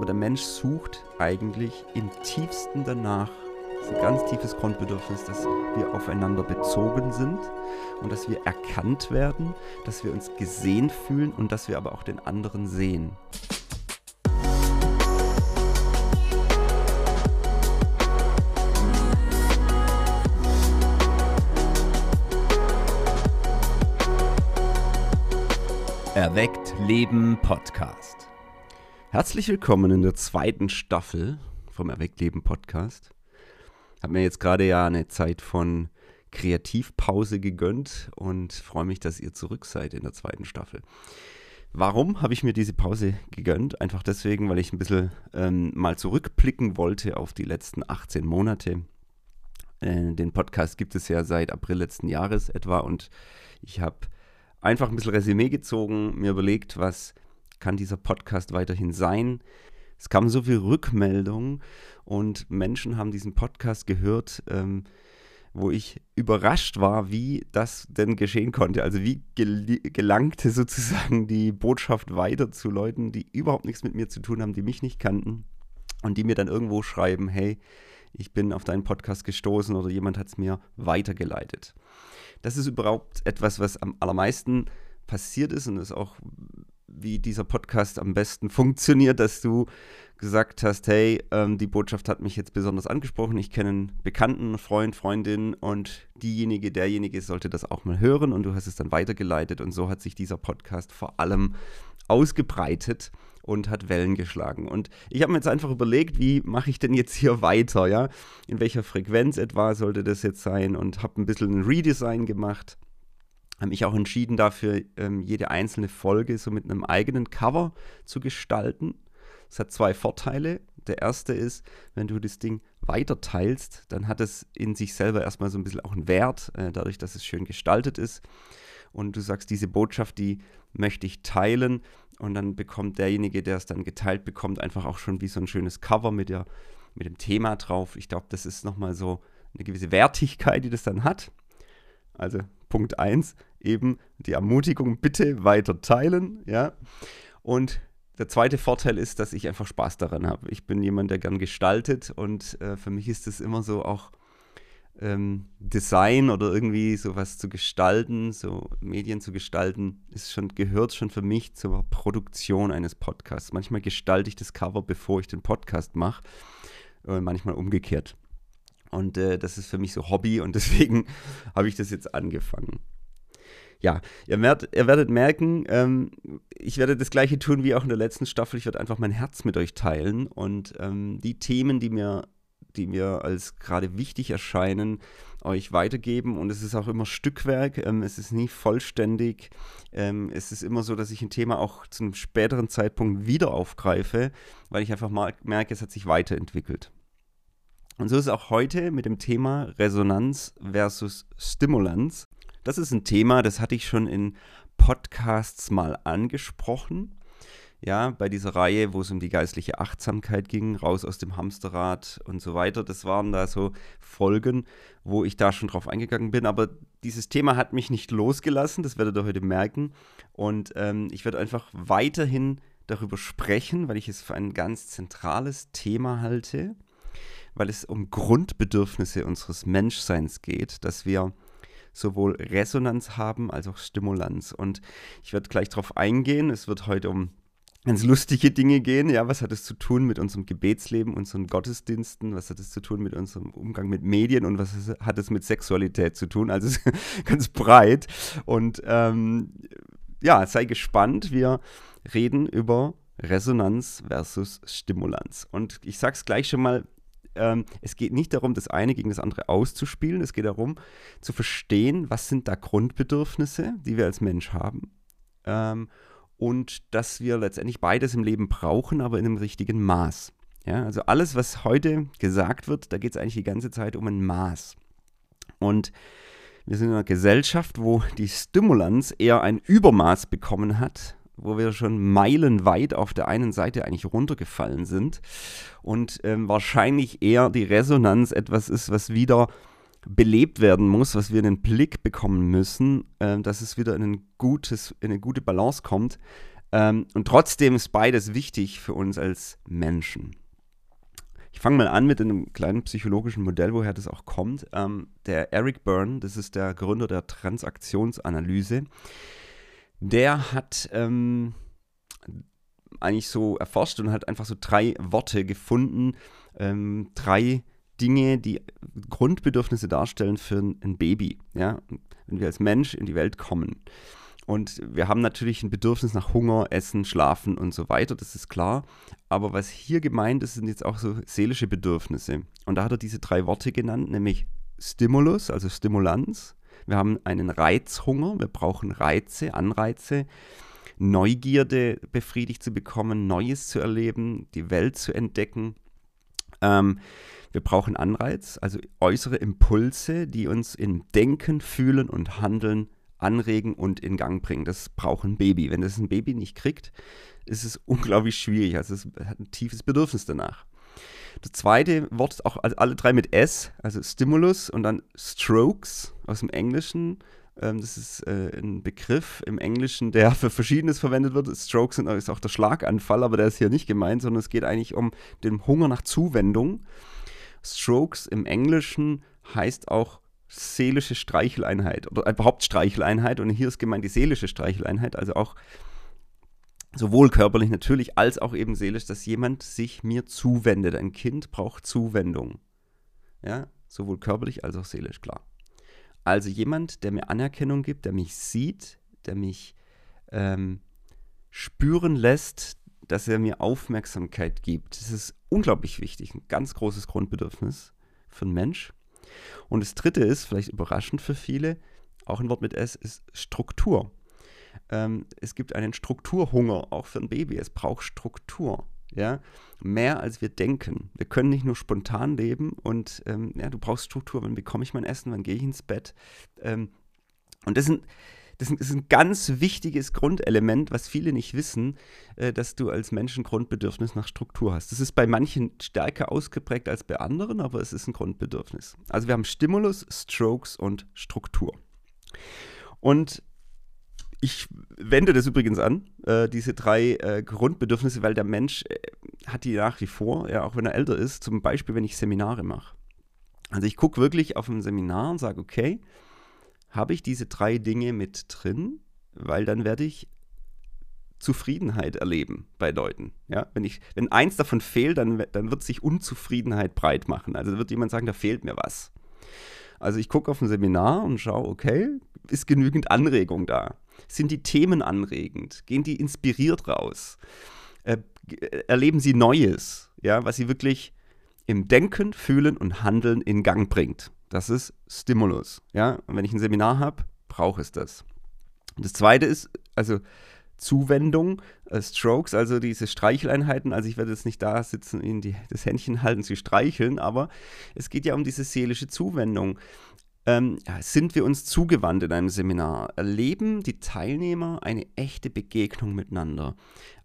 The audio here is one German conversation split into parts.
aber der Mensch sucht eigentlich im tiefsten danach, das ist ein ganz tiefes Grundbedürfnis, dass wir aufeinander bezogen sind und dass wir erkannt werden, dass wir uns gesehen fühlen und dass wir aber auch den anderen sehen. Erweckt Leben Podcast. Herzlich willkommen in der zweiten Staffel vom Erweckt Leben Podcast. Hab mir jetzt gerade ja eine Zeit von Kreativpause gegönnt und freue mich, dass ihr zurück seid in der zweiten Staffel. Warum habe ich mir diese Pause gegönnt? Einfach deswegen, weil ich ein bisschen ähm, mal zurückblicken wollte auf die letzten 18 Monate. Äh, den Podcast gibt es ja seit April letzten Jahres etwa und ich habe einfach ein bisschen Resümee gezogen, mir überlegt, was kann dieser Podcast weiterhin sein. Es kam so viel Rückmeldung und Menschen haben diesen Podcast gehört, ähm, wo ich überrascht war, wie das denn geschehen konnte. Also wie gel gelangte sozusagen die Botschaft weiter zu Leuten, die überhaupt nichts mit mir zu tun haben, die mich nicht kannten und die mir dann irgendwo schreiben, hey, ich bin auf deinen Podcast gestoßen oder jemand hat es mir weitergeleitet das ist überhaupt etwas, was am allermeisten passiert ist und ist auch, wie dieser Podcast am besten funktioniert, dass du gesagt hast, hey, ähm, die Botschaft hat mich jetzt besonders angesprochen, ich kenne einen Bekannten, Freund, Freundin und diejenige, derjenige sollte das auch mal hören und du hast es dann weitergeleitet und so hat sich dieser Podcast vor allem ausgebreitet und hat Wellen geschlagen. Und ich habe mir jetzt einfach überlegt, wie mache ich denn jetzt hier weiter, ja? In welcher Frequenz etwa sollte das jetzt sein und habe ein bisschen ein Redesign gemacht. Habe mich auch entschieden dafür, ähm, jede einzelne Folge so mit einem eigenen Cover zu gestalten. Es hat zwei Vorteile. Der erste ist, wenn du das Ding weiter teilst, dann hat es in sich selber erstmal so ein bisschen auch einen Wert, äh, dadurch, dass es schön gestaltet ist. Und du sagst, diese Botschaft, die möchte ich teilen. Und dann bekommt derjenige, der es dann geteilt bekommt, einfach auch schon wie so ein schönes Cover mit, der, mit dem Thema drauf. Ich glaube, das ist nochmal so eine gewisse Wertigkeit, die das dann hat. Also Punkt 1, eben die Ermutigung, bitte weiter teilen. Ja. Und der zweite Vorteil ist, dass ich einfach Spaß daran habe. Ich bin jemand, der gern gestaltet und äh, für mich ist es immer so auch ähm, Design oder irgendwie sowas zu gestalten, so Medien zu gestalten, ist schon, gehört schon für mich zur Produktion eines Podcasts. Manchmal gestalte ich das Cover, bevor ich den Podcast mache, und manchmal umgekehrt. Und äh, das ist für mich so Hobby und deswegen habe ich das jetzt angefangen. Ja, ihr werdet, ihr werdet merken, ähm, ich werde das gleiche tun wie auch in der letzten Staffel. Ich werde einfach mein Herz mit euch teilen und ähm, die Themen, die mir die mir als gerade wichtig erscheinen, euch weitergeben. Und es ist auch immer Stückwerk, ähm, es ist nie vollständig. Ähm, es ist immer so, dass ich ein Thema auch zu einem späteren Zeitpunkt wieder aufgreife, weil ich einfach merke, es hat sich weiterentwickelt. Und so ist es auch heute mit dem Thema Resonanz versus Stimulanz. Das ist ein Thema, das hatte ich schon in Podcasts mal angesprochen ja, bei dieser Reihe, wo es um die geistliche Achtsamkeit ging, raus aus dem Hamsterrad und so weiter. Das waren da so Folgen, wo ich da schon drauf eingegangen bin. Aber dieses Thema hat mich nicht losgelassen, das werdet ihr heute merken. Und ähm, ich werde einfach weiterhin darüber sprechen, weil ich es für ein ganz zentrales Thema halte, weil es um Grundbedürfnisse unseres Menschseins geht, dass wir sowohl Resonanz haben als auch Stimulanz. Und ich werde gleich darauf eingehen. Es wird heute um ganz lustige Dinge gehen. Ja, was hat es zu tun mit unserem Gebetsleben, unseren Gottesdiensten? Was hat es zu tun mit unserem Umgang mit Medien und was hat es mit Sexualität zu tun? Also ganz breit. Und ähm, ja, sei gespannt. Wir reden über Resonanz versus Stimulanz. Und ich sage es gleich schon mal. Ähm, es geht nicht darum, das eine gegen das andere auszuspielen. Es geht darum, zu verstehen, was sind da Grundbedürfnisse, die wir als Mensch haben. Ähm, und dass wir letztendlich beides im Leben brauchen, aber in einem richtigen Maß. Ja, also alles, was heute gesagt wird, da geht es eigentlich die ganze Zeit um ein Maß. Und wir sind in einer Gesellschaft, wo die Stimulanz eher ein Übermaß bekommen hat, wo wir schon meilenweit auf der einen Seite eigentlich runtergefallen sind und ähm, wahrscheinlich eher die Resonanz etwas ist, was wieder belebt werden muss, was wir in den Blick bekommen müssen, äh, dass es wieder in, ein gutes, in eine gute Balance kommt. Ähm, und trotzdem ist beides wichtig für uns als Menschen. Ich fange mal an mit einem kleinen psychologischen Modell, woher das auch kommt. Ähm, der Eric Byrne, das ist der Gründer der Transaktionsanalyse, der hat ähm, eigentlich so erforscht und hat einfach so drei Worte gefunden, ähm, drei Dinge, die Grundbedürfnisse darstellen für ein Baby, ja, wenn wir als Mensch in die Welt kommen. Und wir haben natürlich ein Bedürfnis nach Hunger, Essen, Schlafen und so weiter, das ist klar. Aber was hier gemeint ist, sind jetzt auch so seelische Bedürfnisse. Und da hat er diese drei Worte genannt, nämlich Stimulus, also Stimulanz. Wir haben einen Reizhunger, wir brauchen Reize, Anreize. Neugierde befriedigt zu bekommen, Neues zu erleben, die Welt zu entdecken. Ähm, wir brauchen Anreiz, also äußere Impulse, die uns in Denken, Fühlen und Handeln anregen und in Gang bringen. Das braucht ein Baby. Wenn das ein Baby nicht kriegt, ist es unglaublich schwierig. Also es hat ein tiefes Bedürfnis danach. Das zweite Wort ist auch alle drei mit S, also Stimulus und dann Strokes aus dem Englischen. Ähm, das ist äh, ein Begriff im Englischen, der für Verschiedenes verwendet wird. Strokes sind, ist auch der Schlaganfall, aber der ist hier nicht gemeint, sondern es geht eigentlich um den Hunger nach Zuwendung. Strokes im Englischen heißt auch seelische Streicheleinheit oder überhaupt Streicheleinheit. Und hier ist gemeint die seelische Streicheleinheit, also auch sowohl körperlich natürlich als auch eben seelisch, dass jemand sich mir zuwendet. Ein Kind braucht Zuwendung. Ja, sowohl körperlich als auch seelisch, klar. Also jemand, der mir Anerkennung gibt, der mich sieht, der mich ähm, spüren lässt, dass er mir Aufmerksamkeit gibt. Das ist unglaublich wichtig, ein ganz großes Grundbedürfnis für einen Mensch. Und das dritte ist, vielleicht überraschend für viele, auch ein Wort mit S, ist Struktur. Ähm, es gibt einen Strukturhunger, auch für ein Baby. Es braucht Struktur. Ja, mehr als wir denken. Wir können nicht nur spontan leben und ähm, ja, du brauchst Struktur. Wann bekomme ich mein Essen? Wann gehe ich ins Bett? Ähm, und das sind das ist ein ganz wichtiges Grundelement, was viele nicht wissen, äh, dass du als Mensch ein Grundbedürfnis nach Struktur hast. Das ist bei manchen stärker ausgeprägt als bei anderen, aber es ist ein Grundbedürfnis. Also wir haben Stimulus, Strokes und Struktur. Und ich wende das übrigens an, äh, diese drei äh, Grundbedürfnisse, weil der Mensch äh, hat die nach wie vor, ja, auch wenn er älter ist, zum Beispiel, wenn ich Seminare mache. Also ich gucke wirklich auf ein Seminar und sage, okay, habe ich diese drei Dinge mit drin, weil dann werde ich Zufriedenheit erleben bei Leuten. Ja? Wenn, ich, wenn eins davon fehlt, dann, dann wird sich Unzufriedenheit breit machen. Also wird jemand sagen, da fehlt mir was. Also ich gucke auf ein Seminar und schaue, okay, ist genügend Anregung da? Sind die Themen anregend? Gehen die inspiriert raus? Äh, erleben sie Neues, ja, was sie wirklich im Denken, Fühlen und Handeln in Gang bringt? Das ist Stimulus. Ja? Und wenn ich ein Seminar habe, brauche es das. Das zweite ist, also Zuwendung, äh, Strokes, also diese Streicheleinheiten. Also ich werde jetzt nicht da sitzen, ihnen die, das Händchen halten, sie streicheln, aber es geht ja um diese seelische Zuwendung. Ähm, sind wir uns zugewandt in einem Seminar? Erleben die Teilnehmer eine echte Begegnung miteinander?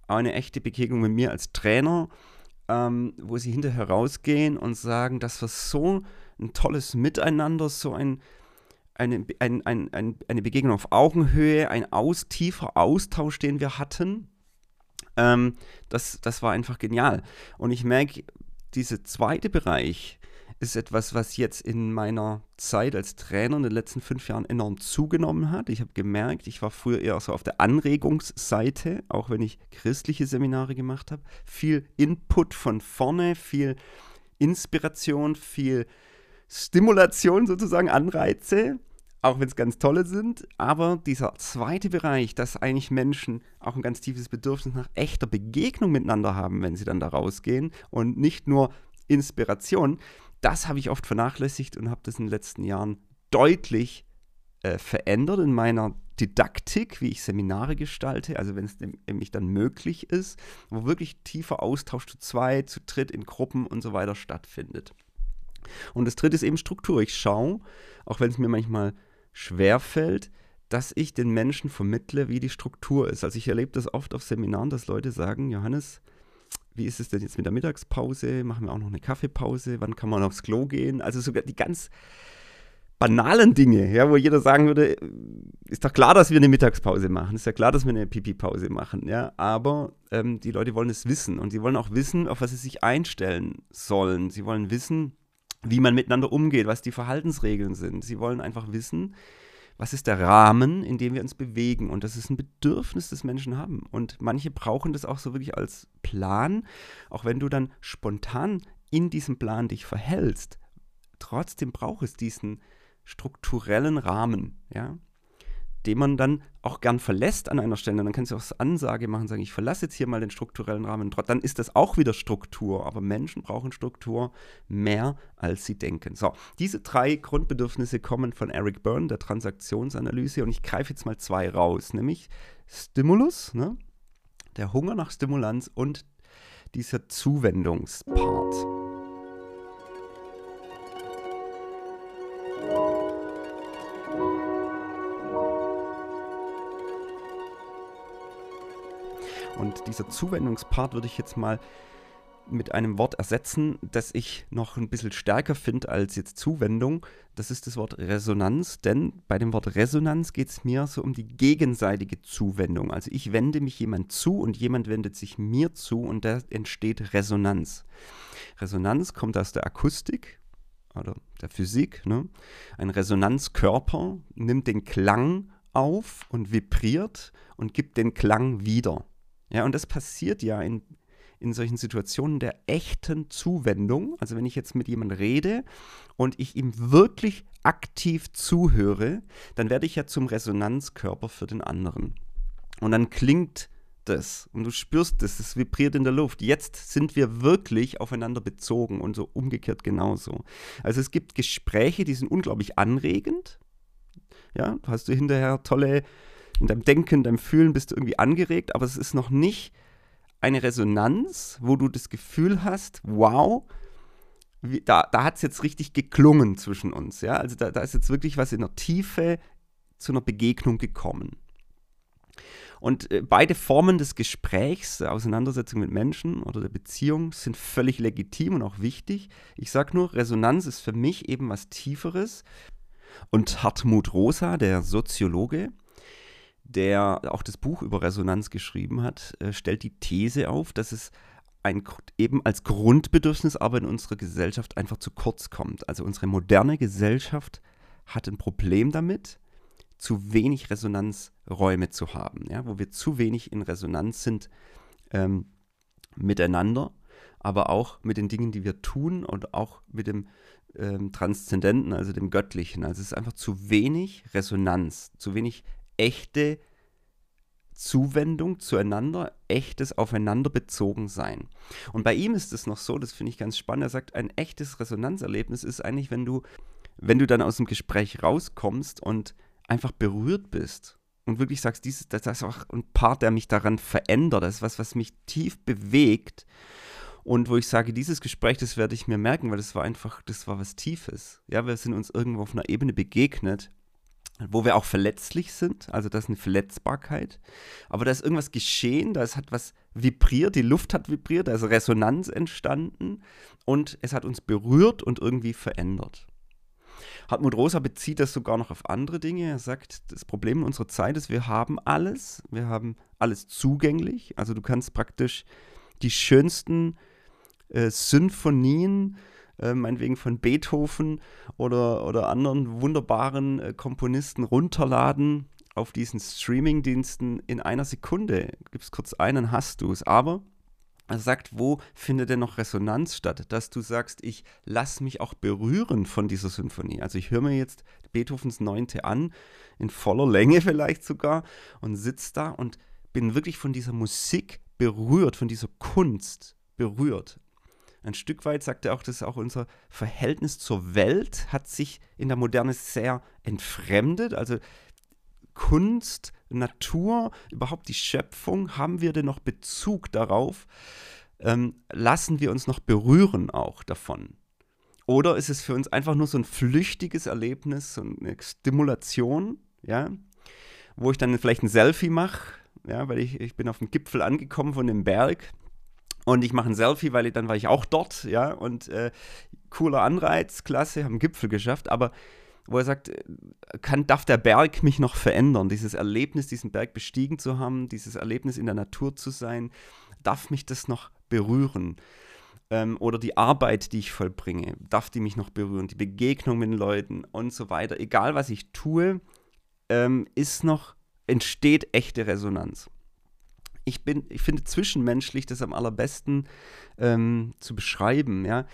Eine echte Begegnung mit mir als Trainer, ähm, wo sie hinterher rausgehen und sagen, das war so ein tolles Miteinander, so ein, eine, ein, ein, ein, eine Begegnung auf Augenhöhe, ein aus, tiefer Austausch, den wir hatten. Ähm, das, das war einfach genial. Und ich merke, dieser zweite Bereich ist etwas, was jetzt in meiner Zeit als Trainer in den letzten fünf Jahren enorm zugenommen hat. Ich habe gemerkt, ich war früher eher so auf der Anregungsseite, auch wenn ich christliche Seminare gemacht habe. Viel Input von vorne, viel Inspiration, viel Stimulation sozusagen, Anreize, auch wenn es ganz tolle sind. Aber dieser zweite Bereich, dass eigentlich Menschen auch ein ganz tiefes Bedürfnis nach echter Begegnung miteinander haben, wenn sie dann da rausgehen und nicht nur Inspiration, das habe ich oft vernachlässigt und habe das in den letzten Jahren deutlich äh, verändert in meiner Didaktik, wie ich Seminare gestalte, also wenn es nämlich dann möglich ist, wo wirklich tiefer Austausch zu zweit, zu dritt, in Gruppen und so weiter stattfindet. Und das dritte ist eben Struktur. Ich schaue, auch wenn es mir manchmal schwer fällt, dass ich den Menschen vermittle, wie die Struktur ist. Also ich erlebe das oft auf Seminaren, dass Leute sagen, Johannes, wie ist es denn jetzt mit der Mittagspause? Machen wir auch noch eine Kaffeepause? Wann kann man aufs Klo gehen? Also sogar die ganz banalen Dinge, ja, wo jeder sagen würde, ist doch klar, dass wir eine Mittagspause machen, ist ja klar, dass wir eine Pipi-Pause machen, ja, aber ähm, die Leute wollen es wissen und sie wollen auch wissen, auf was sie sich einstellen sollen. Sie wollen wissen, wie man miteinander umgeht, was die Verhaltensregeln sind. Sie wollen einfach wissen, was ist der Rahmen, in dem wir uns bewegen. Und das ist ein Bedürfnis, das Menschen haben. Und manche brauchen das auch so wirklich als Plan, auch wenn du dann spontan in diesem Plan dich verhältst. Trotzdem braucht es diesen strukturellen Rahmen, ja, den man dann auch gern verlässt an einer Stelle. Dann kannst du auch Ansage machen, sagen, ich verlasse jetzt hier mal den strukturellen Rahmen. Dann ist das auch wieder Struktur. Aber Menschen brauchen Struktur mehr, als sie denken. So, diese drei Grundbedürfnisse kommen von Eric Byrne, der Transaktionsanalyse. Und ich greife jetzt mal zwei raus, nämlich Stimulus, ne? der Hunger nach Stimulanz und dieser Zuwendungspart. Und dieser Zuwendungspart würde ich jetzt mal mit einem Wort ersetzen, das ich noch ein bisschen stärker finde als jetzt Zuwendung. Das ist das Wort Resonanz, denn bei dem Wort Resonanz geht es mir so um die gegenseitige Zuwendung. Also ich wende mich jemand zu und jemand wendet sich mir zu und da entsteht Resonanz. Resonanz kommt aus der Akustik oder der Physik. Ne? Ein Resonanzkörper nimmt den Klang auf und vibriert und gibt den Klang wieder. Ja, und das passiert ja in, in solchen Situationen der echten Zuwendung. Also wenn ich jetzt mit jemandem rede und ich ihm wirklich aktiv zuhöre, dann werde ich ja zum Resonanzkörper für den anderen. Und dann klingt das und du spürst es, es vibriert in der Luft. Jetzt sind wir wirklich aufeinander bezogen und so umgekehrt genauso. Also es gibt Gespräche, die sind unglaublich anregend. Ja, hast du hinterher tolle in deinem Denken, deinem Fühlen bist du irgendwie angeregt, aber es ist noch nicht eine Resonanz, wo du das Gefühl hast, wow, wie, da, da hat es jetzt richtig geklungen zwischen uns. Ja? Also da, da ist jetzt wirklich was in der Tiefe zu einer Begegnung gekommen. Und äh, beide Formen des Gesprächs, der Auseinandersetzung mit Menschen oder der Beziehung sind völlig legitim und auch wichtig. Ich sage nur, Resonanz ist für mich eben was Tieferes. Und Hartmut Rosa, der Soziologe, der auch das Buch über Resonanz geschrieben hat, äh, stellt die These auf, dass es ein, eben als Grundbedürfnis aber in unserer Gesellschaft einfach zu kurz kommt. Also unsere moderne Gesellschaft hat ein Problem damit, zu wenig Resonanzräume zu haben, ja, wo wir zu wenig in Resonanz sind ähm, miteinander, aber auch mit den Dingen, die wir tun und auch mit dem ähm, Transzendenten, also dem Göttlichen. Also es ist einfach zu wenig Resonanz, zu wenig echte Zuwendung zueinander, echtes Aufeinander bezogen sein. Und bei ihm ist es noch so, das finde ich ganz spannend, er sagt, ein echtes Resonanzerlebnis ist eigentlich, wenn du, wenn du dann aus dem Gespräch rauskommst und einfach berührt bist und wirklich sagst, dieses, das ist auch ein Part, der mich daran verändert, das ist was, was mich tief bewegt und wo ich sage, dieses Gespräch, das werde ich mir merken, weil das war einfach, das war was Tiefes. Ja, wir sind uns irgendwo auf einer Ebene begegnet, wo wir auch verletzlich sind, also das ist eine Verletzbarkeit, aber da ist irgendwas geschehen, da ist, hat was vibriert, die Luft hat vibriert, da ist Resonanz entstanden und es hat uns berührt und irgendwie verändert. Hartmut Rosa bezieht das sogar noch auf andere Dinge. Er sagt, das Problem unserer Zeit ist, wir haben alles, wir haben alles zugänglich, also du kannst praktisch die schönsten äh, Symphonien äh, meinetwegen von Beethoven oder, oder anderen wunderbaren äh, Komponisten runterladen auf diesen Streaming-Diensten in einer Sekunde. Gibst kurz ein, dann hast du es. Aber er sagt, wo findet denn noch Resonanz statt? Dass du sagst, ich lasse mich auch berühren von dieser Symphonie. Also ich höre mir jetzt Beethovens Neunte an, in voller Länge vielleicht sogar, und sitze da und bin wirklich von dieser Musik berührt, von dieser Kunst berührt ein Stück weit sagt er auch, dass auch unser Verhältnis zur Welt hat sich in der Moderne sehr entfremdet. Also Kunst, Natur, überhaupt die Schöpfung, haben wir denn noch Bezug darauf? Ähm, lassen wir uns noch berühren auch davon? Oder ist es für uns einfach nur so ein flüchtiges Erlebnis, so eine Stimulation, ja, wo ich dann vielleicht ein Selfie mache, ja, weil ich, ich bin auf dem Gipfel angekommen von dem Berg und ich mache ein Selfie, weil ich, dann war ich auch dort, ja, und äh, cooler Anreiz, klasse, haben Gipfel geschafft, aber wo er sagt, äh, kann, darf der Berg mich noch verändern? Dieses Erlebnis, diesen Berg bestiegen zu haben, dieses Erlebnis in der Natur zu sein, darf mich das noch berühren? Ähm, oder die Arbeit, die ich vollbringe, darf die mich noch berühren? Die Begegnung mit Leuten und so weiter. Egal, was ich tue, ähm, ist noch, entsteht echte Resonanz. Ich, bin, ich finde zwischenmenschlich das am allerbesten ähm, zu beschreiben, ja.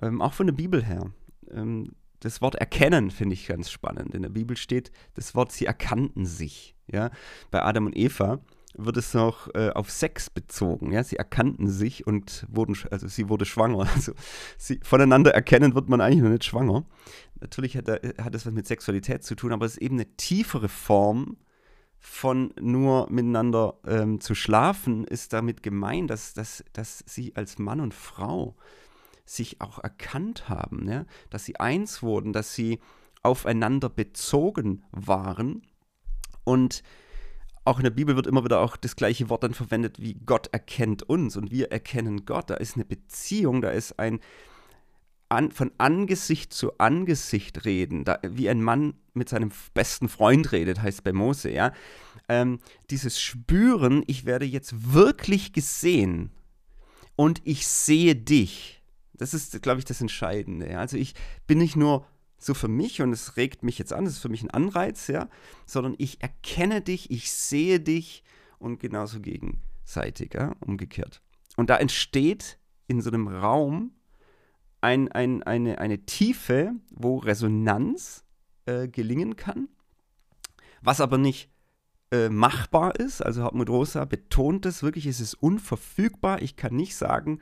Ähm, auch von der Bibel her. Ähm, das Wort erkennen finde ich ganz spannend. In der Bibel steht das Wort, sie erkannten sich. Ja? Bei Adam und Eva wird es noch äh, auf Sex bezogen. Ja? Sie erkannten sich und wurden, also sie wurde schwanger. Also sie, voneinander erkennen wird man eigentlich noch nicht schwanger. Natürlich hat, hat das was mit Sexualität zu tun, aber es ist eben eine tiefere Form von nur miteinander ähm, zu schlafen, ist damit gemeint, dass, dass, dass sie als Mann und Frau sich auch erkannt haben, ja? dass sie eins wurden, dass sie aufeinander bezogen waren. Und auch in der Bibel wird immer wieder auch das gleiche Wort dann verwendet wie Gott erkennt uns und wir erkennen Gott. Da ist eine Beziehung, da ist ein an, von Angesicht zu Angesicht reden, da, wie ein Mann mit seinem besten Freund redet, heißt bei Mose, ja. Ähm, dieses Spüren, ich werde jetzt wirklich gesehen und ich sehe dich. Das ist, glaube ich, das Entscheidende. Ja? Also ich bin nicht nur so für mich und es regt mich jetzt an, das ist für mich ein Anreiz, ja, sondern ich erkenne dich, ich sehe dich und genauso gegenseitig, ja, umgekehrt. Und da entsteht in so einem Raum ein, ein, eine, eine Tiefe, wo Resonanz äh, gelingen kann, was aber nicht äh, machbar ist. Also Hartmut Rosa betont es wirklich, es ist unverfügbar. Ich kann nicht sagen,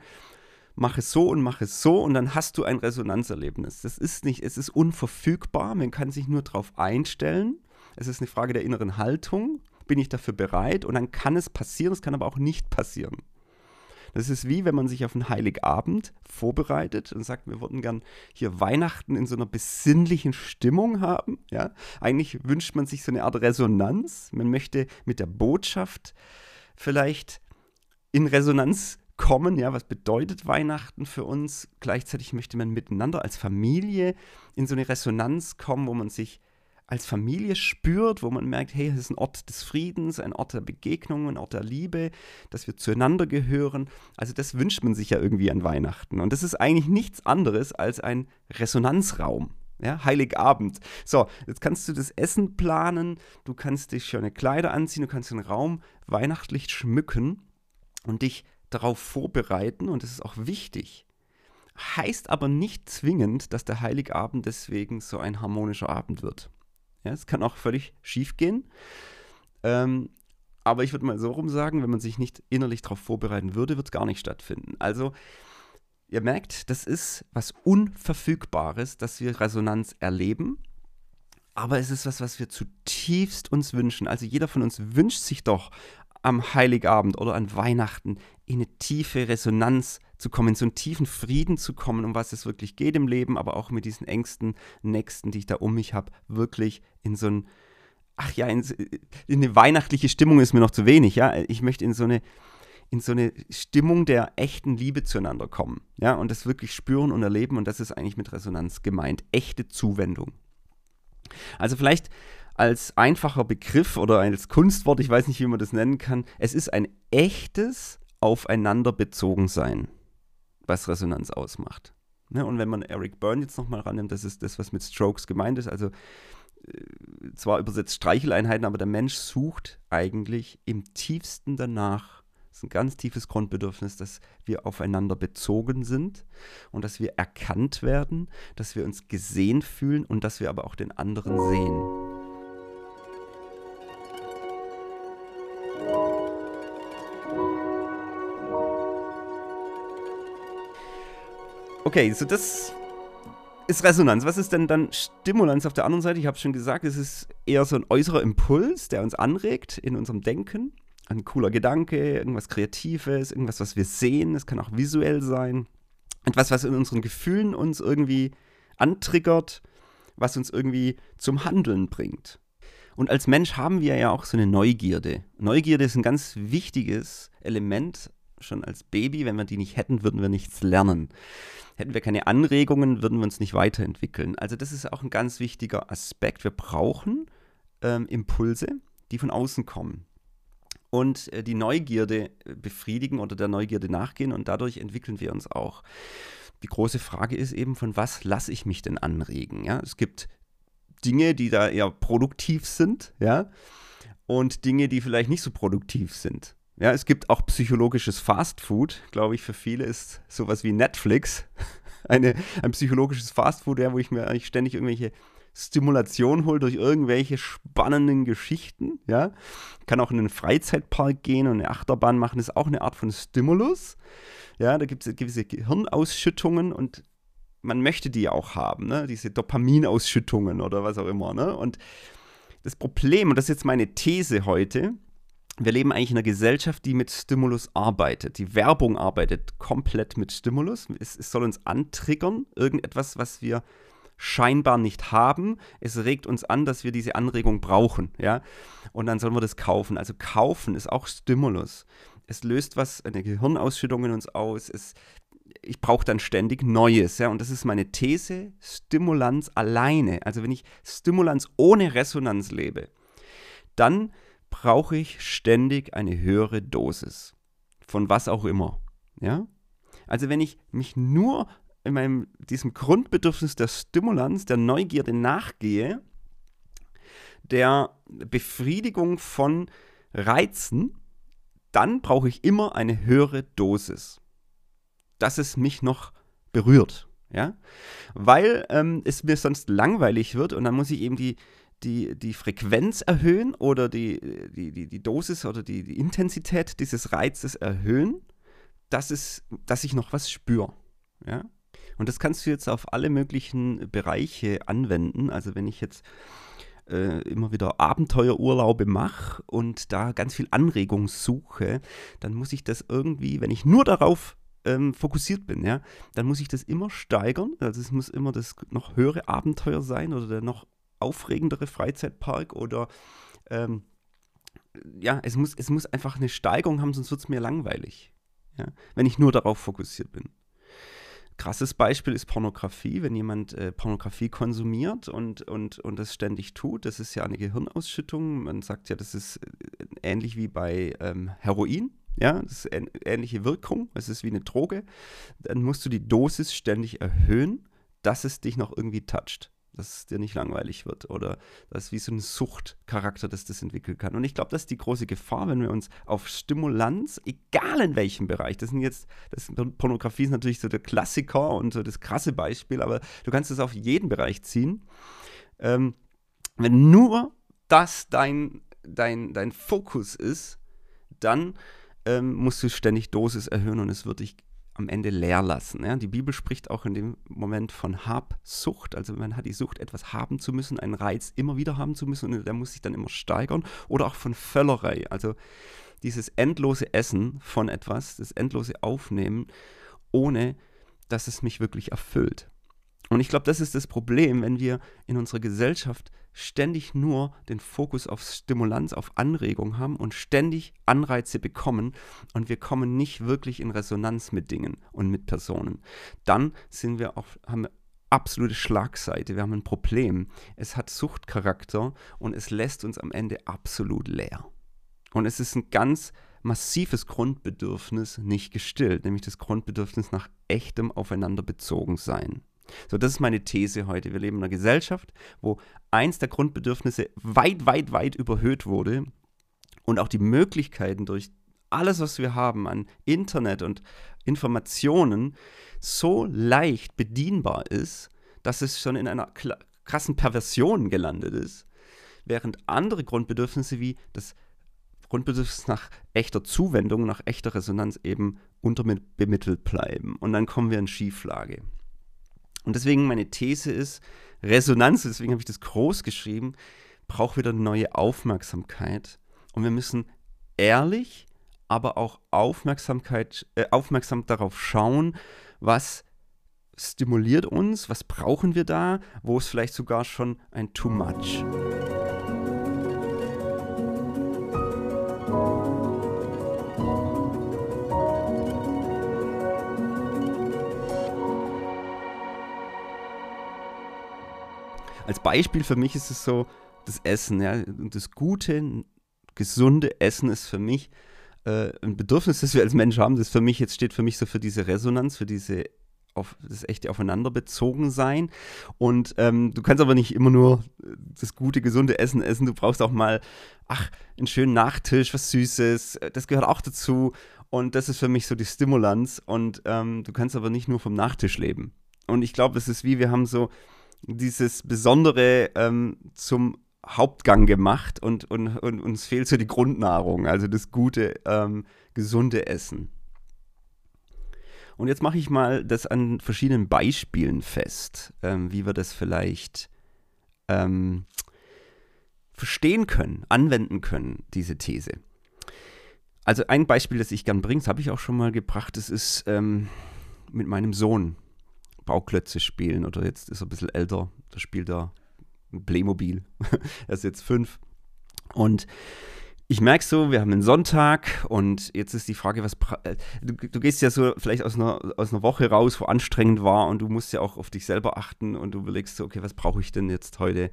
mach es so und mach es so und dann hast du ein Resonanzerlebnis. Das ist nicht, es ist unverfügbar, man kann sich nur darauf einstellen. Es ist eine Frage der inneren Haltung. Bin ich dafür bereit? Und dann kann es passieren, es kann aber auch nicht passieren. Das ist wie, wenn man sich auf einen Heiligabend vorbereitet und sagt, wir würden gern hier Weihnachten in so einer besinnlichen Stimmung haben. Ja? Eigentlich wünscht man sich so eine Art Resonanz. Man möchte mit der Botschaft vielleicht in Resonanz kommen. Ja, was bedeutet Weihnachten für uns? Gleichzeitig möchte man miteinander als Familie in so eine Resonanz kommen, wo man sich als Familie spürt, wo man merkt, hey, es ist ein Ort des Friedens, ein Ort der Begegnung, ein Ort der Liebe, dass wir zueinander gehören. Also das wünscht man sich ja irgendwie an Weihnachten. Und das ist eigentlich nichts anderes als ein Resonanzraum. Ja, Heiligabend. So, jetzt kannst du das Essen planen, du kannst dich schöne Kleider anziehen, du kannst den Raum weihnachtlich schmücken und dich darauf vorbereiten, und das ist auch wichtig. Heißt aber nicht zwingend, dass der Heiligabend deswegen so ein harmonischer Abend wird. Ja, es kann auch völlig schief gehen. Ähm, aber ich würde mal so rum sagen, wenn man sich nicht innerlich darauf vorbereiten würde, wird es gar nicht stattfinden. Also, ihr merkt, das ist was Unverfügbares, dass wir Resonanz erleben. Aber es ist was, was wir zutiefst uns wünschen. Also jeder von uns wünscht sich doch am Heiligabend oder an Weihnachten in eine tiefe Resonanz zu kommen, in so einen tiefen Frieden zu kommen, um was es wirklich geht im Leben, aber auch mit diesen engsten Nächsten, die ich da um mich habe, wirklich in so ein, ach ja, in, in eine weihnachtliche Stimmung ist mir noch zu wenig, ja. Ich möchte in so eine, in so eine Stimmung der echten Liebe zueinander kommen, ja, und das wirklich spüren und erleben und das ist eigentlich mit Resonanz gemeint, echte Zuwendung. Also vielleicht als einfacher Begriff oder als Kunstwort, ich weiß nicht, wie man das nennen kann, es ist ein echtes Aufeinanderbezogensein, was Resonanz ausmacht. Ne? Und wenn man Eric Byrne jetzt nochmal rannimmt, das ist das, was mit Strokes gemeint ist, also äh, zwar übersetzt Streicheleinheiten, aber der Mensch sucht eigentlich im tiefsten danach, das ist ein ganz tiefes Grundbedürfnis, dass wir aufeinander bezogen sind und dass wir erkannt werden, dass wir uns gesehen fühlen und dass wir aber auch den anderen sehen. Okay, so das ist Resonanz. Was ist denn dann Stimulanz auf der anderen Seite? Ich habe schon gesagt, es ist eher so ein äußerer Impuls, der uns anregt in unserem Denken. Ein cooler Gedanke, irgendwas Kreatives, irgendwas, was wir sehen. Es kann auch visuell sein. Etwas, was in unseren Gefühlen uns irgendwie antriggert, was uns irgendwie zum Handeln bringt. Und als Mensch haben wir ja auch so eine Neugierde. Neugierde ist ein ganz wichtiges Element schon als Baby. Wenn wir die nicht hätten, würden wir nichts lernen. Hätten wir keine Anregungen, würden wir uns nicht weiterentwickeln. Also das ist auch ein ganz wichtiger Aspekt. Wir brauchen ähm, Impulse, die von außen kommen und äh, die Neugierde äh, befriedigen oder der Neugierde nachgehen und dadurch entwickeln wir uns auch. Die große Frage ist eben, von was lasse ich mich denn anregen? Ja? Es gibt Dinge, die da eher produktiv sind, ja, und Dinge, die vielleicht nicht so produktiv sind. Ja, es gibt auch psychologisches Fastfood, glaube ich, für viele ist sowas wie Netflix. Eine, ein psychologisches Fastfood, ja, wo ich mir eigentlich ständig irgendwelche Stimulation hole durch irgendwelche spannenden Geschichten. Ja, kann auch in einen Freizeitpark gehen und eine Achterbahn machen, ist auch eine Art von Stimulus. Ja, da gibt es gewisse Gehirnausschüttungen und man möchte die auch haben, ne? diese Dopaminausschüttungen oder was auch immer. Ne? Und das Problem, und das ist jetzt meine These heute, wir leben eigentlich in einer Gesellschaft, die mit Stimulus arbeitet. Die Werbung arbeitet komplett mit Stimulus. Es, es soll uns antriggern, irgendetwas, was wir scheinbar nicht haben. Es regt uns an, dass wir diese Anregung brauchen, ja. Und dann sollen wir das kaufen. Also kaufen ist auch Stimulus. Es löst was, eine Gehirnausschüttung in uns aus. Es, ich brauche dann ständig Neues, ja. Und das ist meine These: Stimulanz alleine. Also wenn ich Stimulanz ohne Resonanz lebe, dann brauche ich ständig eine höhere Dosis. Von was auch immer. Ja? Also wenn ich mich nur in meinem, diesem Grundbedürfnis der Stimulanz, der Neugierde nachgehe, der Befriedigung von Reizen, dann brauche ich immer eine höhere Dosis, dass es mich noch berührt. Ja? Weil ähm, es mir sonst langweilig wird und dann muss ich eben die, die, die Frequenz erhöhen oder die, die, die, die Dosis oder die, die Intensität dieses Reizes erhöhen, dass, es, dass ich noch was spüre. Ja? Und das kannst du jetzt auf alle möglichen Bereiche anwenden. Also wenn ich jetzt äh, immer wieder Abenteuerurlaube mache und da ganz viel Anregung suche, dann muss ich das irgendwie, wenn ich nur darauf ähm, fokussiert bin, ja, dann muss ich das immer steigern. Also es muss immer das noch höhere Abenteuer sein oder der noch aufregendere Freizeitpark oder ähm, ja, es muss, es muss einfach eine Steigerung haben, sonst wird es mir langweilig. Ja, wenn ich nur darauf fokussiert bin. Krasses Beispiel ist Pornografie. Wenn jemand äh, Pornografie konsumiert und, und, und das ständig tut, das ist ja eine Gehirnausschüttung. Man sagt ja, das ist äh, ähnlich wie bei ähm, Heroin. Ja, das ist ähnliche Wirkung. Es ist wie eine Droge. Dann musst du die Dosis ständig erhöhen, dass es dich noch irgendwie toucht dass es dir nicht langweilig wird oder dass wie so ein Suchtcharakter, dass das entwickeln kann. Und ich glaube, das ist die große Gefahr, wenn wir uns auf Stimulanz, egal in welchem Bereich, das sind jetzt, das Pornografie ist natürlich so der Klassiker und so das krasse Beispiel, aber du kannst es auf jeden Bereich ziehen. Ähm, wenn nur das dein, dein, dein Fokus ist, dann ähm, musst du ständig Dosis erhöhen und es wird dich am Ende leer lassen. Ja? Die Bibel spricht auch in dem Moment von Habsucht. Also man hat die Sucht, etwas haben zu müssen, einen Reiz immer wieder haben zu müssen und der muss sich dann immer steigern. Oder auch von Völlerei. Also dieses endlose Essen von etwas, das endlose Aufnehmen, ohne dass es mich wirklich erfüllt. Und ich glaube, das ist das Problem, wenn wir in unserer Gesellschaft ständig nur den Fokus auf Stimulanz, auf Anregung haben und ständig Anreize bekommen und wir kommen nicht wirklich in Resonanz mit Dingen und mit Personen. Dann sind wir auf, haben wir absolute Schlagseite, wir haben ein Problem. Es hat Suchtcharakter und es lässt uns am Ende absolut leer. Und es ist ein ganz massives Grundbedürfnis nicht gestillt, nämlich das Grundbedürfnis nach echtem Aufeinander bezogen sein. So, das ist meine These heute. Wir leben in einer Gesellschaft, wo eins der Grundbedürfnisse weit, weit, weit überhöht wurde und auch die Möglichkeiten durch alles, was wir haben an Internet und Informationen, so leicht bedienbar ist, dass es schon in einer krassen Perversion gelandet ist, während andere Grundbedürfnisse wie das Grundbedürfnis nach echter Zuwendung, nach echter Resonanz eben unterbemittelt bleiben. Und dann kommen wir in Schieflage. Und deswegen meine These ist, Resonanz, deswegen habe ich das groß geschrieben, braucht wieder neue Aufmerksamkeit. Und wir müssen ehrlich, aber auch Aufmerksamkeit, äh, aufmerksam darauf schauen, was stimuliert uns, was brauchen wir da, wo ist vielleicht sogar schon ein Too Much. Als Beispiel für mich ist es so, das Essen, ja, das gute, gesunde Essen ist für mich äh, ein Bedürfnis, das wir als Mensch haben, das für mich jetzt steht für mich so für diese Resonanz, für diese auf das echte Aufeinanderbezogen sein. Und ähm, du kannst aber nicht immer nur das gute, gesunde Essen essen. Du brauchst auch mal, ach, einen schönen Nachtisch, was Süßes. Das gehört auch dazu. Und das ist für mich so die Stimulanz. Und ähm, du kannst aber nicht nur vom Nachtisch leben. Und ich glaube, es ist wie, wir haben so dieses Besondere ähm, zum Hauptgang gemacht und, und, und, uns fehlt so die Grundnahrung, also das gute, ähm, gesunde Essen. Und jetzt mache ich mal das an verschiedenen Beispielen fest, ähm, wie wir das vielleicht ähm, verstehen können, anwenden können, diese These. Also ein Beispiel, das ich gern bringe, das habe ich auch schon mal gebracht, das ist ähm, mit meinem Sohn Bauklötze spielen oder jetzt ist er ein bisschen älter, da spielt er Playmobil. er ist jetzt fünf. Und ich merke so, wir haben einen Sonntag und jetzt ist die Frage, was. Äh, du, du, gehst ja so vielleicht aus einer, aus einer Woche raus, wo anstrengend war und du musst ja auch auf dich selber achten und du überlegst so, okay, was brauche ich denn jetzt heute?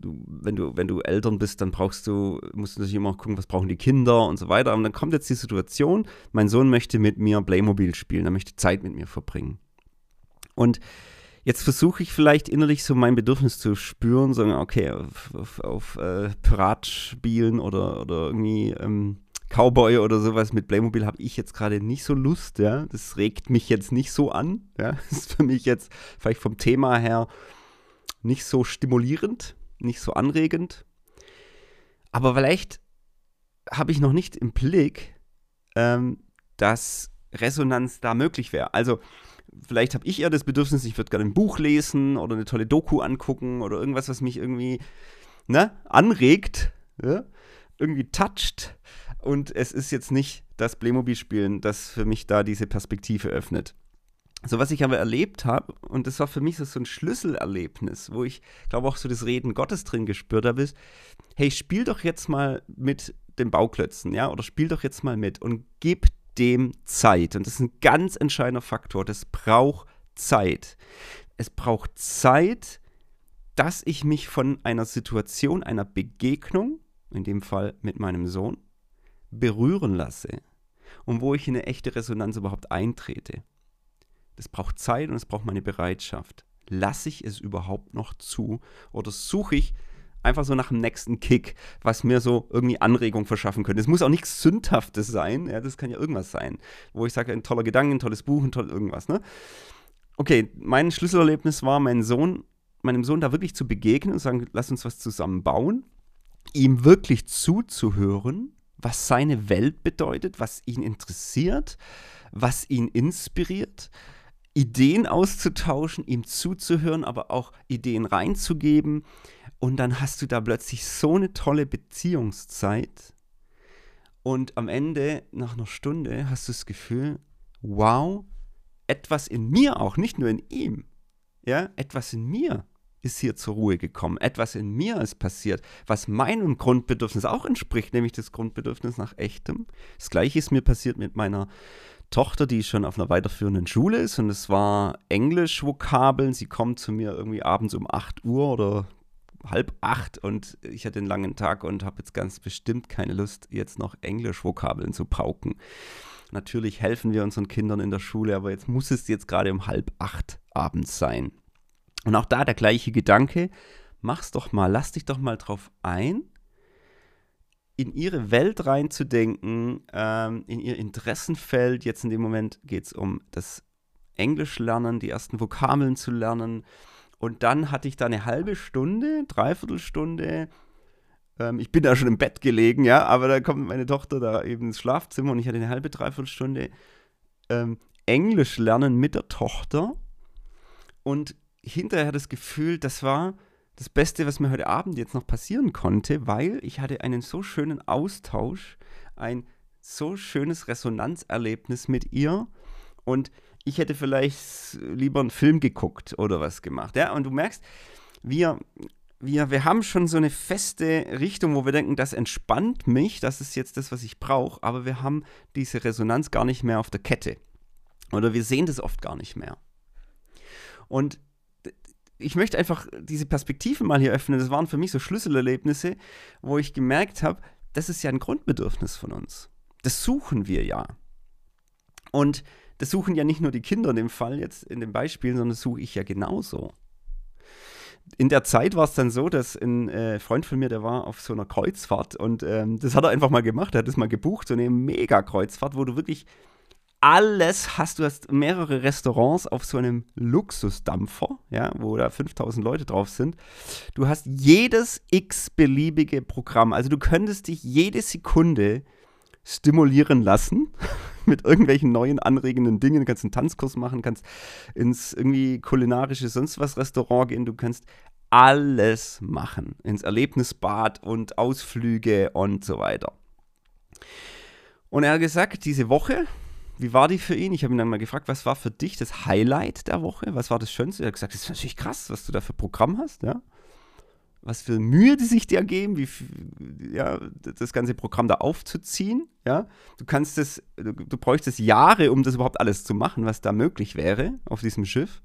Du, wenn, du, wenn du Eltern bist, dann brauchst du, musst du natürlich immer gucken, was brauchen die Kinder und so weiter. Und dann kommt jetzt die Situation, mein Sohn möchte mit mir Playmobil spielen, er möchte Zeit mit mir verbringen. Und Jetzt versuche ich vielleicht innerlich so mein Bedürfnis zu spüren, sagen, okay, auf, auf, auf äh, Pirat spielen oder, oder irgendwie ähm, Cowboy oder sowas mit Playmobil habe ich jetzt gerade nicht so Lust, ja. Das regt mich jetzt nicht so an, ja. Das ist für mich jetzt vielleicht vom Thema her nicht so stimulierend, nicht so anregend. Aber vielleicht habe ich noch nicht im Blick, ähm, dass Resonanz da möglich wäre. Also, vielleicht habe ich eher das Bedürfnis, ich würde gerne ein Buch lesen oder eine tolle Doku angucken oder irgendwas, was mich irgendwie ne, anregt, ja? irgendwie toucht. Und es ist jetzt nicht das Playmobil-Spielen, das für mich da diese Perspektive öffnet. So, was ich aber erlebt habe, und das war für mich so, so ein Schlüsselerlebnis, wo ich glaube auch so das Reden Gottes drin gespürt habe, ist, hey, spiel doch jetzt mal mit den Bauklötzen, ja, oder spiel doch jetzt mal mit und gib dem Zeit. Und das ist ein ganz entscheidender Faktor. Das braucht Zeit. Es braucht Zeit, dass ich mich von einer Situation, einer Begegnung, in dem Fall mit meinem Sohn, berühren lasse und wo ich in eine echte Resonanz überhaupt eintrete. Das braucht Zeit und es braucht meine Bereitschaft. Lasse ich es überhaupt noch zu oder suche ich einfach so nach dem nächsten Kick, was mir so irgendwie Anregung verschaffen könnte. Es muss auch nichts Sündhaftes sein, ja, das kann ja irgendwas sein, wo ich sage, ein toller Gedanke, ein tolles Buch, ein toll irgendwas, ne? Okay, mein Schlüsselerlebnis war, meinen Sohn, meinem Sohn da wirklich zu begegnen und sagen, lass uns was zusammen bauen, ihm wirklich zuzuhören, was seine Welt bedeutet, was ihn interessiert, was ihn inspiriert, Ideen auszutauschen, ihm zuzuhören, aber auch Ideen reinzugeben, und dann hast du da plötzlich so eine tolle Beziehungszeit. Und am Ende, nach einer Stunde, hast du das Gefühl, wow, etwas in mir auch, nicht nur in ihm. Ja, etwas in mir ist hier zur Ruhe gekommen. Etwas in mir ist passiert, was meinem Grundbedürfnis auch entspricht, nämlich das Grundbedürfnis nach echtem. Das gleiche ist mir passiert mit meiner Tochter, die schon auf einer weiterführenden Schule ist und es war Englisch-Vokabeln. Sie kommt zu mir irgendwie abends um 8 Uhr oder halb acht und ich hatte einen langen Tag und habe jetzt ganz bestimmt keine Lust, jetzt noch Englisch-Vokabeln zu pauken. Natürlich helfen wir unseren Kindern in der Schule, aber jetzt muss es jetzt gerade um halb acht abends sein. Und auch da der gleiche Gedanke, mach's doch mal, lass dich doch mal drauf ein, in ihre Welt reinzudenken, ähm, in ihr Interessenfeld. Jetzt in dem Moment geht es um das Englisch lernen, die ersten Vokabeln zu lernen, und dann hatte ich da eine halbe Stunde, dreiviertel Stunde. Ähm, ich bin da schon im Bett gelegen, ja, aber da kommt meine Tochter da eben ins Schlafzimmer und ich hatte eine halbe, dreiviertel Stunde ähm, Englisch lernen mit der Tochter. Und hinterher das Gefühl, das war das Beste, was mir heute Abend jetzt noch passieren konnte, weil ich hatte einen so schönen Austausch, ein so schönes Resonanzerlebnis mit ihr. Und ich hätte vielleicht lieber einen Film geguckt oder was gemacht. Ja, und du merkst, wir, wir, wir haben schon so eine feste Richtung, wo wir denken, das entspannt mich, das ist jetzt das, was ich brauche, aber wir haben diese Resonanz gar nicht mehr auf der Kette. Oder wir sehen das oft gar nicht mehr. Und ich möchte einfach diese Perspektive mal hier öffnen. Das waren für mich so Schlüsselerlebnisse, wo ich gemerkt habe, das ist ja ein Grundbedürfnis von uns. Das suchen wir ja. Und das suchen ja nicht nur die Kinder in dem Fall jetzt in dem Beispiel, sondern das suche ich ja genauso. In der Zeit war es dann so, dass ein äh, Freund von mir, der war auf so einer Kreuzfahrt und ähm, das hat er einfach mal gemacht, er hat das mal gebucht, so eine Mega-Kreuzfahrt, wo du wirklich alles hast. Du hast mehrere Restaurants auf so einem Luxusdampfer, ja, wo da 5000 Leute drauf sind. Du hast jedes x-beliebige Programm. Also du könntest dich jede Sekunde stimulieren lassen mit irgendwelchen neuen anregenden Dingen. Du kannst einen Tanzkurs machen, kannst ins irgendwie kulinarische sonst was Restaurant gehen. Du kannst alles machen. Ins Erlebnisbad und Ausflüge und so weiter. Und er hat gesagt, diese Woche, wie war die für ihn? Ich habe ihn dann mal gefragt, was war für dich das Highlight der Woche? Was war das Schönste? Er hat gesagt, das ist natürlich krass, was du da für Programm hast, ja. Was für Mühe die sich dir geben, wie ja, das ganze Programm da aufzuziehen, ja. Du kannst das, du, du bräuchtest Jahre, um das überhaupt alles zu machen, was da möglich wäre auf diesem Schiff.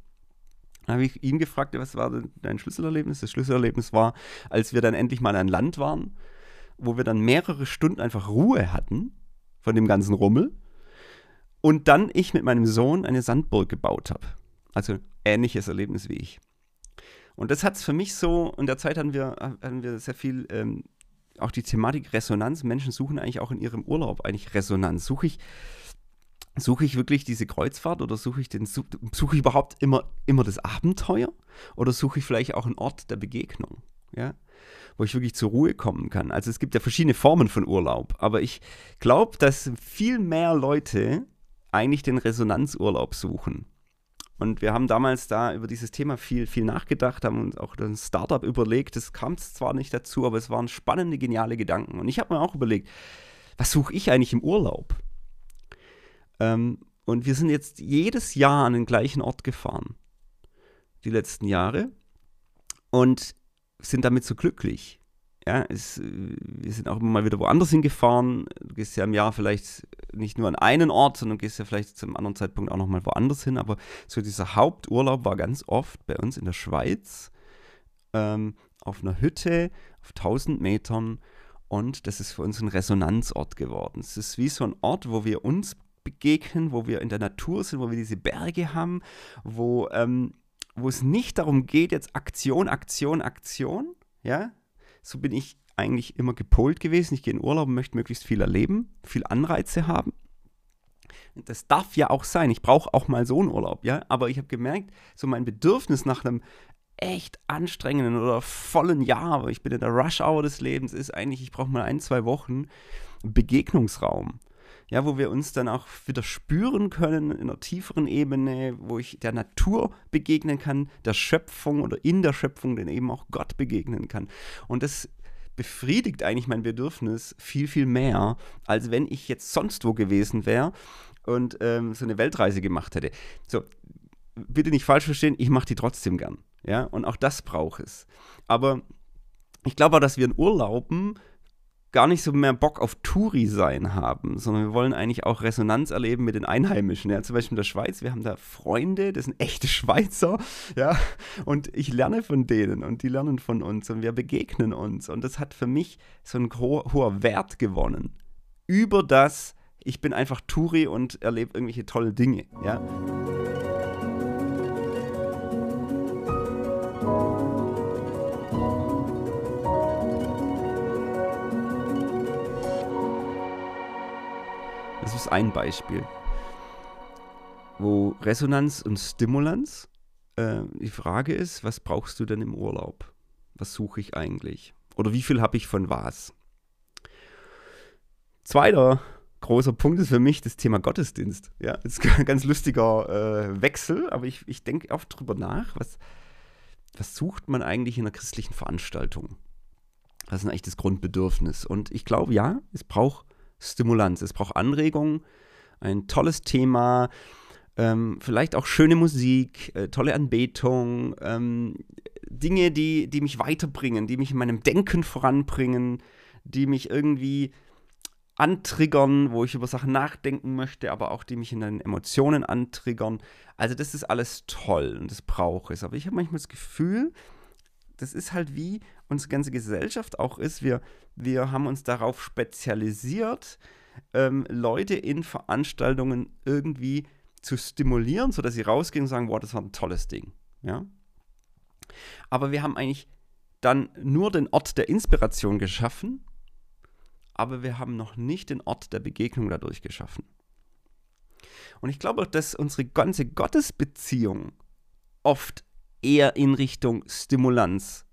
Dann habe ich ihn gefragt, was war dein Schlüsselerlebnis? Das Schlüsselerlebnis war, als wir dann endlich mal an Land waren, wo wir dann mehrere Stunden einfach Ruhe hatten von dem ganzen Rummel und dann ich mit meinem Sohn eine Sandburg gebaut habe. Also ähnliches Erlebnis wie ich. Und das hat es für mich so, in der Zeit hatten wir, hatten wir sehr viel, ähm, auch die Thematik Resonanz. Menschen suchen eigentlich auch in ihrem Urlaub eigentlich Resonanz. Suche ich, suche ich wirklich diese Kreuzfahrt oder suche ich den, ich überhaupt immer, immer das Abenteuer? Oder suche ich vielleicht auch einen Ort der Begegnung? Ja? wo ich wirklich zur Ruhe kommen kann. Also es gibt ja verschiedene Formen von Urlaub, aber ich glaube, dass viel mehr Leute eigentlich den Resonanzurlaub suchen. Und wir haben damals da über dieses Thema viel, viel nachgedacht, haben uns auch ein Startup überlegt. Das kam zwar nicht dazu, aber es waren spannende, geniale Gedanken. Und ich habe mir auch überlegt, was suche ich eigentlich im Urlaub? Ähm, und wir sind jetzt jedes Jahr an den gleichen Ort gefahren, die letzten Jahre, und sind damit so glücklich. Ja, es, wir sind auch immer mal wieder woanders hingefahren. Du gehst ja im Jahr vielleicht nicht nur an einen Ort, sondern gehst ja vielleicht zum anderen Zeitpunkt auch nochmal woanders hin. Aber so dieser Haupturlaub war ganz oft bei uns in der Schweiz ähm, auf einer Hütte auf 1000 Metern. Und das ist für uns ein Resonanzort geworden. Es ist wie so ein Ort, wo wir uns begegnen, wo wir in der Natur sind, wo wir diese Berge haben, wo, ähm, wo es nicht darum geht, jetzt Aktion, Aktion, Aktion, ja, so bin ich eigentlich immer gepolt gewesen. Ich gehe in Urlaub und möchte möglichst viel erleben, viel Anreize haben. Das darf ja auch sein. Ich brauche auch mal so einen Urlaub, ja. Aber ich habe gemerkt, so mein Bedürfnis nach einem echt anstrengenden oder vollen Jahr, ich bin in der Rush-Hour des Lebens, ist eigentlich, ich brauche mal ein, zwei Wochen Begegnungsraum. Ja, wo wir uns dann auch wieder spüren können in einer tieferen Ebene, wo ich der Natur begegnen kann, der Schöpfung oder in der Schöpfung dann eben auch Gott begegnen kann. Und das befriedigt eigentlich mein Bedürfnis viel, viel mehr, als wenn ich jetzt sonst wo gewesen wäre und ähm, so eine Weltreise gemacht hätte. So, bitte nicht falsch verstehen, ich mache die trotzdem gern. Ja, und auch das braucht es. Aber ich glaube auch, dass wir in Urlauben gar nicht so mehr Bock auf Touri sein haben, sondern wir wollen eigentlich auch Resonanz erleben mit den Einheimischen. Ja, zum Beispiel in der Schweiz, wir haben da Freunde, das sind echte Schweizer, ja, und ich lerne von denen und die lernen von uns und wir begegnen uns und das hat für mich so ein ho hoher Wert gewonnen. Über das, ich bin einfach Touri und erlebe irgendwelche tolle Dinge, ja. Das ist ein Beispiel, wo Resonanz und Stimulanz äh, die Frage ist, was brauchst du denn im Urlaub? Was suche ich eigentlich? Oder wie viel habe ich von was? Zweiter großer Punkt ist für mich das Thema Gottesdienst. Ja, das ist ein ganz lustiger äh, Wechsel, aber ich, ich denke oft drüber nach, was, was sucht man eigentlich in einer christlichen Veranstaltung? Das ist eigentlich das Grundbedürfnis. Und ich glaube, ja, es braucht Stimulanz. Es braucht Anregung, ein tolles Thema, ähm, vielleicht auch schöne Musik, äh, tolle Anbetung, ähm, Dinge, die, die mich weiterbringen, die mich in meinem Denken voranbringen, die mich irgendwie antriggern, wo ich über Sachen nachdenken möchte, aber auch die mich in den Emotionen antriggern. Also das ist alles toll und das brauche ich. Aber ich habe manchmal das Gefühl, das ist halt wie unsere ganze Gesellschaft auch ist. Wir, wir haben uns darauf spezialisiert, ähm, Leute in Veranstaltungen irgendwie zu stimulieren, sodass sie rausgehen und sagen, wow, das war ein tolles Ding. Ja? Aber wir haben eigentlich dann nur den Ort der Inspiration geschaffen, aber wir haben noch nicht den Ort der Begegnung dadurch geschaffen. Und ich glaube, dass unsere ganze Gottesbeziehung oft eher in Richtung Stimulanz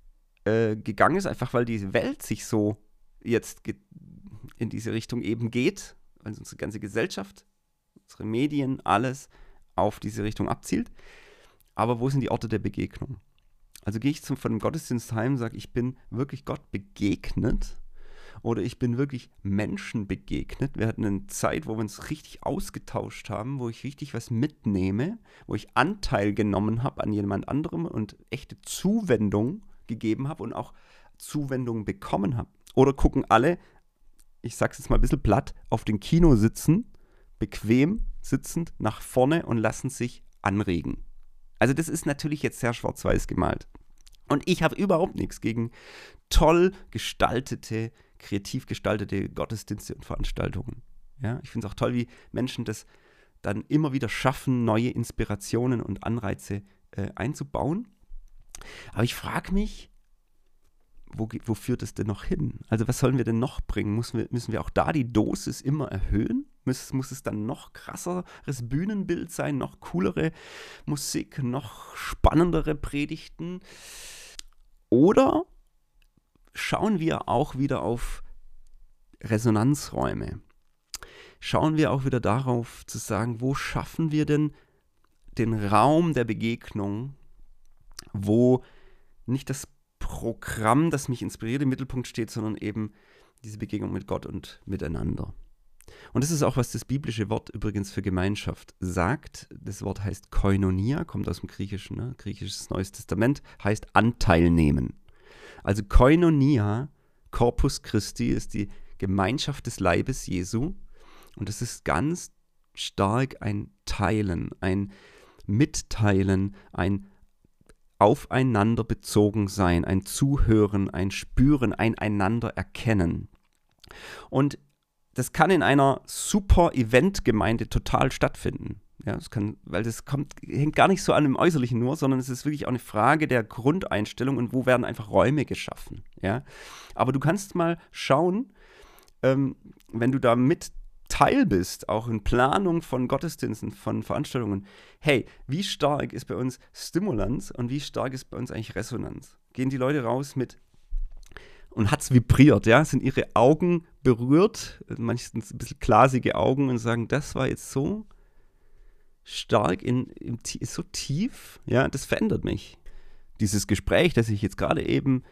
äh, gegangen ist, einfach weil die Welt sich so jetzt in diese Richtung eben geht, also unsere ganze Gesellschaft, unsere Medien, alles auf diese Richtung abzielt. Aber wo sind die Orte der Begegnung? Also gehe ich zum, von dem Gottesdienst heim und sage, ich bin wirklich Gott begegnet oder ich bin wirklich Menschen begegnet. Wir hatten eine Zeit, wo wir uns richtig ausgetauscht haben, wo ich richtig was mitnehme, wo ich Anteil genommen habe an jemand anderem und echte Zuwendung gegeben habe und auch Zuwendung bekommen habe. Oder gucken alle, ich sag's jetzt mal ein bisschen platt, auf den Kino sitzen, bequem sitzend nach vorne und lassen sich anregen. Also das ist natürlich jetzt sehr schwarz-weiß gemalt. Und ich habe überhaupt nichts gegen toll gestaltete, kreativ gestaltete Gottesdienste und Veranstaltungen. Ja, ich finde es auch toll, wie Menschen das dann immer wieder schaffen, neue Inspirationen und Anreize äh, einzubauen. Aber ich frage mich, wo, wo, führt es denn noch hin? Also was sollen wir denn noch bringen? Müssen wir, müssen wir auch da die Dosis immer erhöhen? Muss, muss es dann noch krasseres Bühnenbild sein, noch coolere Musik, noch spannendere Predigten? Oder schauen wir auch wieder auf Resonanzräume? Schauen wir auch wieder darauf zu sagen, wo schaffen wir denn den Raum der Begegnung, wo nicht das Programm, das mich inspiriert, im Mittelpunkt steht, sondern eben diese Begegnung mit Gott und miteinander. Und das ist auch, was das biblische Wort übrigens für Gemeinschaft sagt. Das Wort heißt Koinonia, kommt aus dem Griechischen, ne? griechisches Neues Testament, heißt Anteil nehmen. Also Koinonia, Corpus Christi, ist die Gemeinschaft des Leibes Jesu. Und das ist ganz stark ein Teilen, ein Mitteilen, ein aufeinander bezogen sein, ein Zuhören, ein Spüren, ein einander erkennen. Und das kann in einer super Eventgemeinde total stattfinden. Ja, das kann, weil das kommt, hängt gar nicht so an dem Äußerlichen nur, sondern es ist wirklich auch eine Frage der Grundeinstellung und wo werden einfach Räume geschaffen. Ja? Aber du kannst mal schauen, ähm, wenn du da mit Teil bist, auch in Planung von Gottesdiensten, von Veranstaltungen, hey, wie stark ist bei uns Stimulanz und wie stark ist bei uns eigentlich Resonanz? Gehen die Leute raus mit und hat es vibriert, ja? Sind ihre Augen berührt, meistens ein bisschen glasige Augen und sagen, das war jetzt so stark, in, ist so tief, ja, das verändert mich. Dieses Gespräch, das ich jetzt gerade eben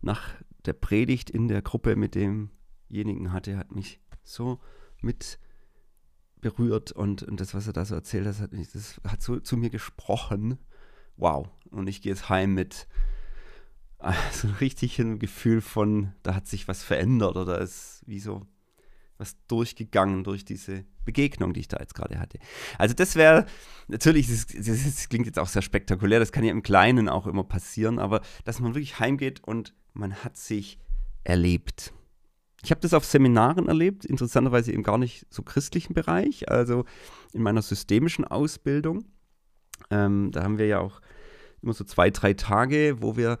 nach der Predigt in der Gruppe mit demjenigen hatte, hat mich so mit berührt und, und das, was er da so erzählt hat, das hat so zu mir gesprochen. Wow. Und ich gehe jetzt heim mit so einem richtigen Gefühl von, da hat sich was verändert oder ist wie so was durchgegangen durch diese Begegnung, die ich da jetzt gerade hatte. Also das wäre, natürlich, das, das, das, klingt jetzt auch sehr spektakulär, das kann ja im Kleinen auch immer passieren, aber dass man wirklich heimgeht und man hat sich erlebt. Ich habe das auf Seminaren erlebt, interessanterweise im gar nicht so christlichen Bereich, also in meiner systemischen Ausbildung. Ähm, da haben wir ja auch immer so zwei, drei Tage, wo wir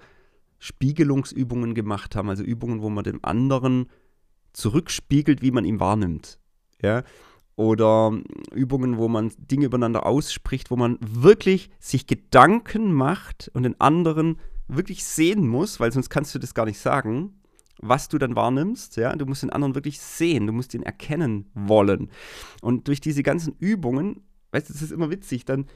Spiegelungsübungen gemacht haben, also Übungen, wo man dem anderen zurückspiegelt, wie man ihn wahrnimmt. Ja? Oder Übungen, wo man Dinge übereinander ausspricht, wo man wirklich sich Gedanken macht und den anderen wirklich sehen muss, weil sonst kannst du das gar nicht sagen was du dann wahrnimmst. Ja? Du musst den anderen wirklich sehen, du musst ihn erkennen wollen. Und durch diese ganzen Übungen, weißt du, das ist immer witzig, dann,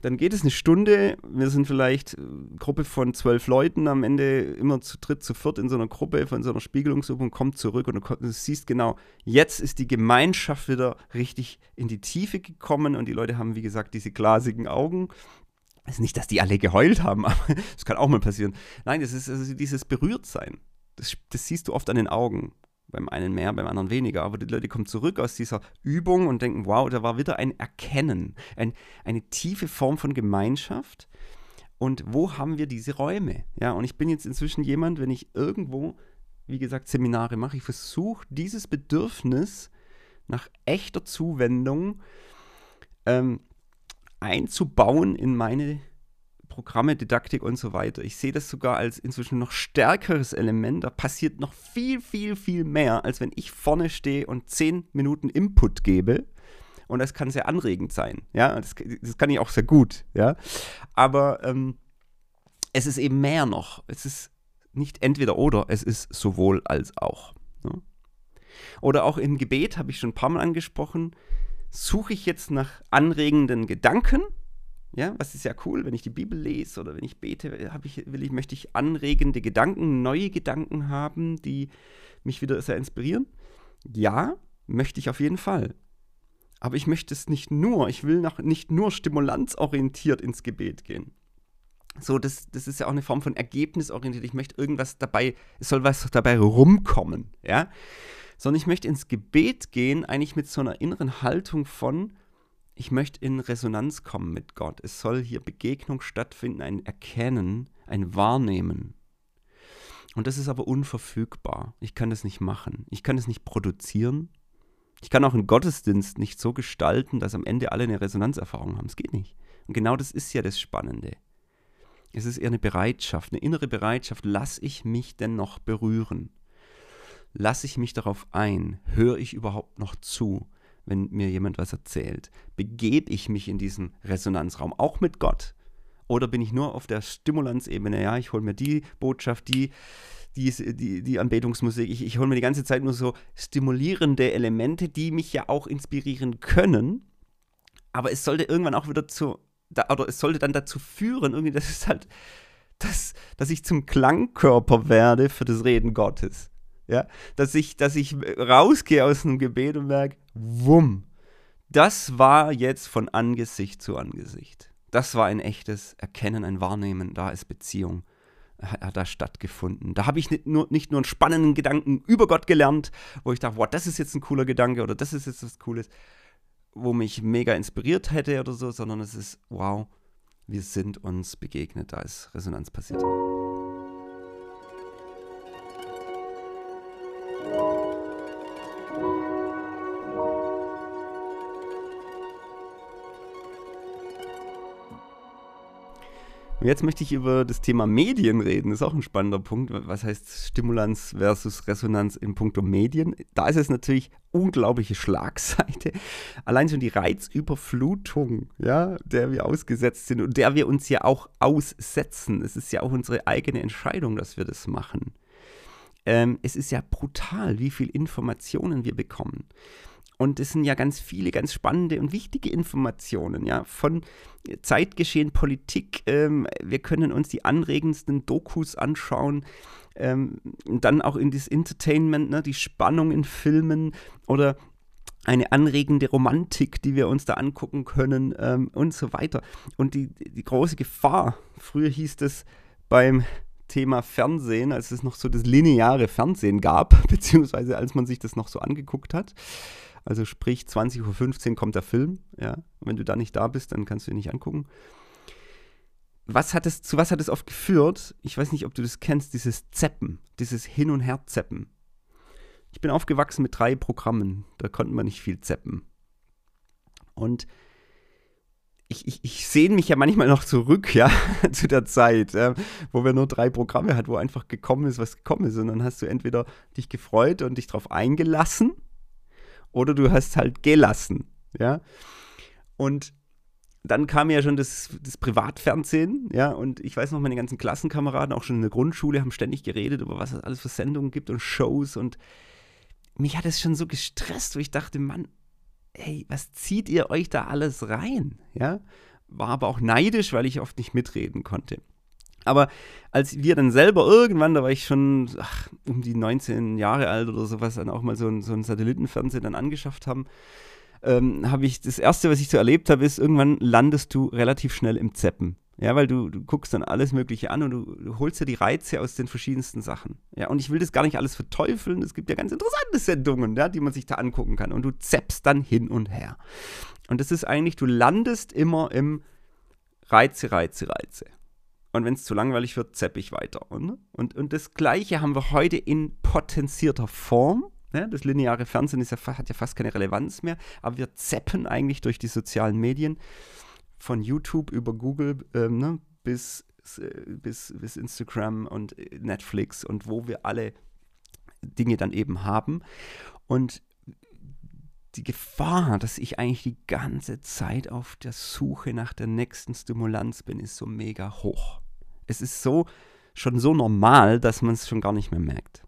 dann geht es eine Stunde, wir sind vielleicht eine Gruppe von zwölf Leuten, am Ende immer zu dritt, zu viert in so einer Gruppe von so einer Spiegelungsübung, kommt zurück und du, du siehst genau, jetzt ist die Gemeinschaft wieder richtig in die Tiefe gekommen und die Leute haben, wie gesagt, diese glasigen Augen. Es ist nicht, dass die alle geheult haben, aber das kann auch mal passieren. Nein, es ist also dieses Berührtsein das, das siehst du oft an den Augen. Beim einen mehr, beim anderen weniger. Aber die Leute kommen zurück aus dieser Übung und denken, wow, da war wieder ein Erkennen, ein, eine tiefe Form von Gemeinschaft. Und wo haben wir diese Räume? Ja, und ich bin jetzt inzwischen jemand, wenn ich irgendwo, wie gesagt, Seminare mache, ich versuche dieses Bedürfnis nach echter Zuwendung ähm, einzubauen in meine Programme, Didaktik und so weiter. Ich sehe das sogar als inzwischen noch stärkeres Element. Da passiert noch viel, viel, viel mehr, als wenn ich vorne stehe und zehn Minuten Input gebe. Und das kann sehr anregend sein. Ja, das, das kann ich auch sehr gut. Ja, aber ähm, es ist eben mehr noch. Es ist nicht entweder oder, es ist sowohl als auch. Ne? Oder auch im Gebet, habe ich schon ein paar Mal angesprochen, suche ich jetzt nach anregenden Gedanken ja, was ist ja cool, wenn ich die Bibel lese oder wenn ich bete, ich, will ich, möchte ich anregende Gedanken, neue Gedanken haben, die mich wieder sehr inspirieren. Ja, möchte ich auf jeden Fall. Aber ich möchte es nicht nur, ich will nach, nicht nur stimulanzorientiert ins Gebet gehen. So, das, das ist ja auch eine Form von ergebnisorientiert. Ich möchte irgendwas dabei, es soll was dabei rumkommen, ja. Sondern ich möchte ins Gebet gehen, eigentlich mit so einer inneren Haltung von, ich möchte in Resonanz kommen mit Gott. Es soll hier Begegnung stattfinden, ein Erkennen, ein Wahrnehmen. Und das ist aber unverfügbar. Ich kann das nicht machen. Ich kann es nicht produzieren. Ich kann auch einen Gottesdienst nicht so gestalten, dass am Ende alle eine Resonanzerfahrung haben. Es geht nicht. Und genau das ist ja das Spannende. Es ist eher eine Bereitschaft, eine innere Bereitschaft. Lass ich mich denn noch berühren? Lass ich mich darauf ein? Höre ich überhaupt noch zu? Wenn mir jemand was erzählt? Begebe ich mich in diesen Resonanzraum, auch mit Gott? Oder bin ich nur auf der Stimulanzebene? Ja, ich hole mir die Botschaft, die, die, die, die Anbetungsmusik, ich, ich hole mir die ganze Zeit nur so stimulierende Elemente, die mich ja auch inspirieren können. Aber es sollte irgendwann auch wieder zu, oder es sollte dann dazu führen, irgendwie, dass es halt, dass, dass ich zum Klangkörper werde für das Reden Gottes. Ja, dass ich, dass ich rausgehe aus einem Gebet und merke, wumm, das war jetzt von Angesicht zu Angesicht. Das war ein echtes Erkennen, ein Wahrnehmen, da ist Beziehung, hat da stattgefunden. Da habe ich nicht nur, nicht nur einen spannenden Gedanken über Gott gelernt, wo ich dachte, wow, das ist jetzt ein cooler Gedanke oder das ist jetzt was Cooles, wo mich mega inspiriert hätte oder so, sondern es ist, wow, wir sind uns begegnet, da ist Resonanz passiert. Und jetzt möchte ich über das Thema Medien reden. Das ist auch ein spannender Punkt. Was heißt Stimulanz versus Resonanz in puncto Medien? Da ist es natürlich unglaubliche Schlagseite. Allein schon die Reizüberflutung, ja, der wir ausgesetzt sind und der wir uns ja auch aussetzen. Es ist ja auch unsere eigene Entscheidung, dass wir das machen. Ähm, es ist ja brutal, wie viel Informationen wir bekommen. Und es sind ja ganz viele, ganz spannende und wichtige Informationen, ja, von Zeitgeschehen, Politik. Ähm, wir können uns die anregendsten Dokus anschauen. Ähm, dann auch in das Entertainment, ne, die Spannung in Filmen oder eine anregende Romantik, die wir uns da angucken können ähm, und so weiter. Und die, die große Gefahr, früher hieß es beim Thema Fernsehen, als es noch so das lineare Fernsehen gab, beziehungsweise als man sich das noch so angeguckt hat, also sprich, 20.15 Uhr kommt der Film, ja. Und wenn du da nicht da bist, dann kannst du ihn nicht angucken. Was hat es, zu was hat es oft geführt? Ich weiß nicht, ob du das kennst, dieses Zeppen, dieses Hin- und Her-Zeppen. Ich bin aufgewachsen mit drei Programmen, da konnten wir nicht viel zeppen. Und ich, ich, ich sehne mich ja manchmal noch zurück, ja, zu der Zeit, äh, wo wir nur drei Programme hatten, wo einfach gekommen ist, was gekommen ist. Und dann hast du entweder dich gefreut und dich darauf eingelassen oder du hast halt gelassen, ja. Und dann kam ja schon das, das Privatfernsehen, ja, und ich weiß noch, meine ganzen Klassenkameraden, auch schon in der Grundschule, haben ständig geredet über was es alles für Sendungen gibt und Shows und mich hat es schon so gestresst, wo ich dachte, Mann, hey, was zieht ihr euch da alles rein, ja? War aber auch neidisch, weil ich oft nicht mitreden konnte. Aber als wir dann selber irgendwann, da war ich schon ach, um die 19 Jahre alt oder sowas, dann auch mal so ein, so ein Satellitenfernsehen dann angeschafft haben, ähm, habe ich das erste, was ich so erlebt habe, ist, irgendwann landest du relativ schnell im Zeppen. Ja, weil du, du guckst dann alles Mögliche an und du, du, holst dir die Reize aus den verschiedensten Sachen. Ja, und ich will das gar nicht alles verteufeln. Es gibt ja ganz interessante Sendungen, ja, die man sich da angucken kann. Und du zappst dann hin und her. Und das ist eigentlich, du landest immer im Reize, Reize, Reize. Und wenn es zu langweilig wird, zapp ich weiter. Und, und, und das Gleiche haben wir heute in potenzierter Form. Ja, das lineare Fernsehen ja, hat ja fast keine Relevanz mehr, aber wir zappen eigentlich durch die sozialen Medien von YouTube über Google ähm, ne, bis, äh, bis, bis Instagram und Netflix und wo wir alle Dinge dann eben haben. Und die Gefahr, dass ich eigentlich die ganze Zeit auf der Suche nach der nächsten Stimulanz bin, ist so mega hoch. Es ist so schon so normal, dass man es schon gar nicht mehr merkt.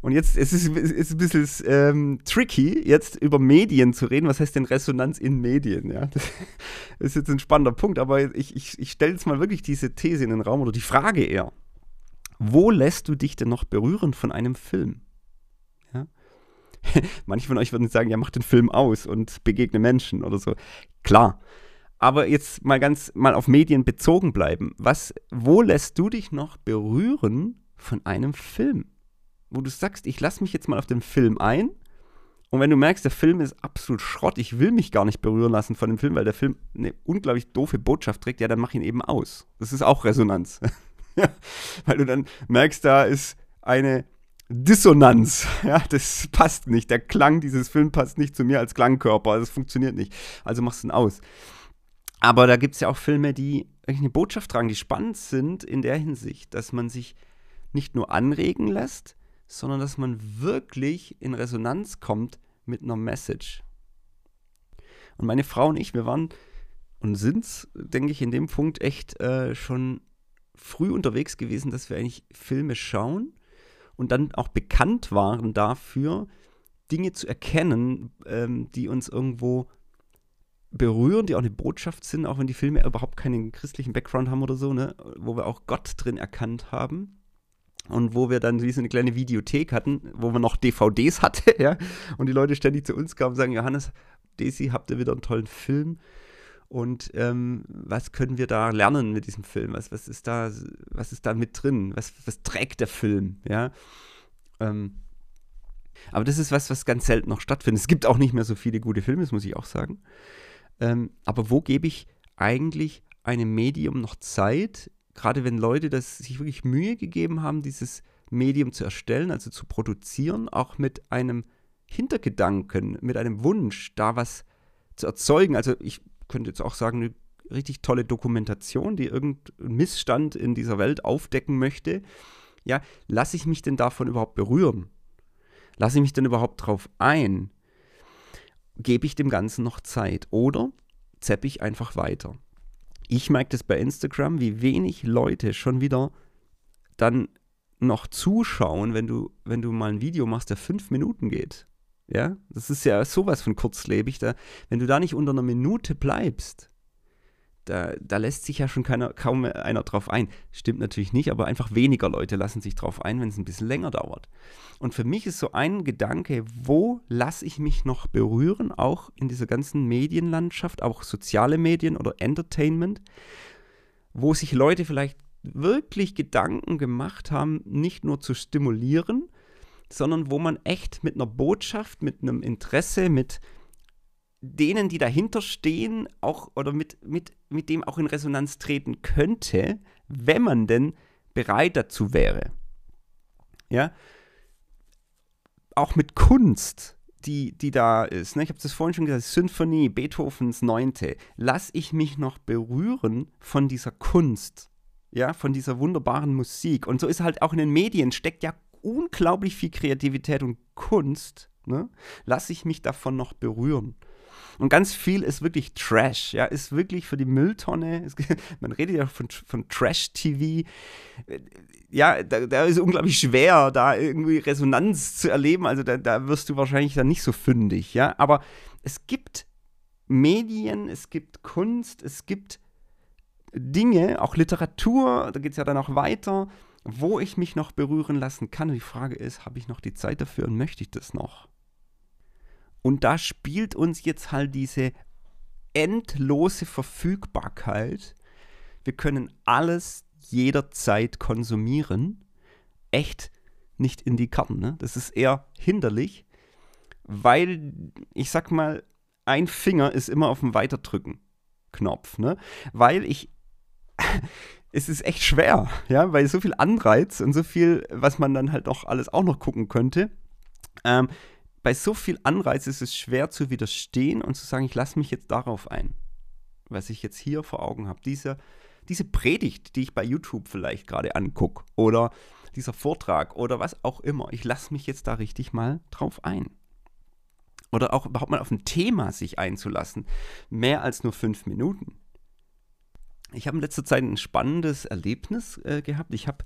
Und jetzt es ist es ein bisschen ähm, tricky, jetzt über Medien zu reden. Was heißt denn Resonanz in Medien? Ja? Das ist jetzt ein spannender Punkt, aber ich, ich, ich stelle jetzt mal wirklich diese These in den Raum oder die Frage eher. Wo lässt du dich denn noch berühren von einem Film? Manche von euch würden sagen, ja, mach den Film aus und begegne Menschen oder so. Klar. Aber jetzt mal ganz mal auf Medien bezogen bleiben. Was, wo lässt du dich noch berühren von einem Film? wo du sagst, ich lasse mich jetzt mal auf den Film ein. Und wenn du merkst, der Film ist absolut Schrott, ich will mich gar nicht berühren lassen von dem Film, weil der Film eine unglaublich doofe Botschaft trägt, ja, dann mach ihn eben aus. Das ist auch Resonanz. weil du dann merkst, da ist eine Dissonanz. Ja, das passt nicht. Der Klang dieses Films passt nicht zu mir als Klangkörper. Das funktioniert nicht. Also machst du ihn aus. Aber da gibt es ja auch Filme, die eine Botschaft tragen, die spannend sind in der Hinsicht, dass man sich nicht nur anregen lässt, sondern dass man wirklich in Resonanz kommt mit einer Message. Und meine Frau und ich, wir waren und sind, denke ich, in dem Punkt echt äh, schon früh unterwegs gewesen, dass wir eigentlich Filme schauen und dann auch bekannt waren dafür, Dinge zu erkennen, ähm, die uns irgendwo berühren, die auch eine Botschaft sind, auch wenn die Filme überhaupt keinen christlichen Background haben oder so, ne? wo wir auch Gott drin erkannt haben und wo wir dann wie so eine kleine Videothek hatten, wo man noch DVDs hatte, ja, und die Leute ständig zu uns kamen und sagen, Johannes, Daisy, habt ihr wieder einen tollen Film? Und ähm, was können wir da lernen mit diesem Film? Was, was ist da, was ist da mit drin? Was, was trägt der Film? Ja. Ähm, aber das ist was, was ganz selten noch stattfindet. Es gibt auch nicht mehr so viele gute Filme, das muss ich auch sagen. Ähm, aber wo gebe ich eigentlich einem Medium noch Zeit, gerade wenn Leute das sich wirklich Mühe gegeben haben, dieses Medium zu erstellen, also zu produzieren, auch mit einem Hintergedanken, mit einem Wunsch, da was zu erzeugen. Also ich könnte jetzt auch sagen, eine richtig tolle Dokumentation, die irgendeinen Missstand in dieser Welt aufdecken möchte. Ja, lasse ich mich denn davon überhaupt berühren? Lasse ich mich denn überhaupt drauf ein? Gebe ich dem Ganzen noch Zeit? Oder zeppe ich einfach weiter? ich merke das bei Instagram, wie wenig Leute schon wieder dann noch zuschauen, wenn du, wenn du mal ein Video machst, der fünf Minuten geht. Ja, das ist ja sowas von kurzlebig. Da, wenn du da nicht unter einer Minute bleibst, da, da lässt sich ja schon keiner, kaum einer drauf ein. Stimmt natürlich nicht, aber einfach weniger Leute lassen sich drauf ein, wenn es ein bisschen länger dauert. Und für mich ist so ein Gedanke, wo lasse ich mich noch berühren, auch in dieser ganzen Medienlandschaft, auch soziale Medien oder Entertainment, wo sich Leute vielleicht wirklich Gedanken gemacht haben, nicht nur zu stimulieren, sondern wo man echt mit einer Botschaft, mit einem Interesse, mit denen, die dahinter stehen, auch oder mit, mit, mit dem auch in Resonanz treten könnte, wenn man denn bereit dazu wäre. Ja, auch mit Kunst, die, die da ist. Ne? Ich habe das vorhin schon gesagt, Symphonie, Beethovens Neunte. Lass ich mich noch berühren von dieser Kunst, ja, von dieser wunderbaren Musik. Und so ist halt auch in den Medien, steckt ja unglaublich viel Kreativität und Kunst. Ne? Lass ich mich davon noch berühren. Und ganz viel ist wirklich Trash, ja, ist wirklich für die Mülltonne. Es, man redet ja von, von Trash-TV. Ja, da, da, ist unglaublich schwer, da irgendwie Resonanz zu erleben. Also da, da wirst du wahrscheinlich dann nicht so fündig, ja. Aber es gibt Medien, es gibt Kunst, es gibt Dinge, auch Literatur, da geht es ja dann auch weiter, wo ich mich noch berühren lassen kann. Und die Frage ist, habe ich noch die Zeit dafür und möchte ich das noch? Und da spielt uns jetzt halt diese endlose Verfügbarkeit wir können alles jederzeit konsumieren, echt nicht in die Karten. Ne? Das ist eher hinderlich, weil ich sag mal, ein Finger ist immer auf dem Weiterdrücken-Knopf, ne? Weil ich. Es ist echt schwer, ja, weil so viel Anreiz und so viel, was man dann halt auch alles auch noch gucken könnte. Ähm, bei so viel Anreiz ist es schwer zu widerstehen und zu sagen, ich lasse mich jetzt darauf ein, was ich jetzt hier vor Augen habe. Diese, diese Predigt, die ich bei YouTube vielleicht gerade angucke oder dieser Vortrag oder was auch immer, ich lasse mich jetzt da richtig mal drauf ein oder auch überhaupt mal auf ein Thema sich einzulassen, mehr als nur fünf Minuten. Ich habe in letzter Zeit ein spannendes Erlebnis äh, gehabt. Ich habe,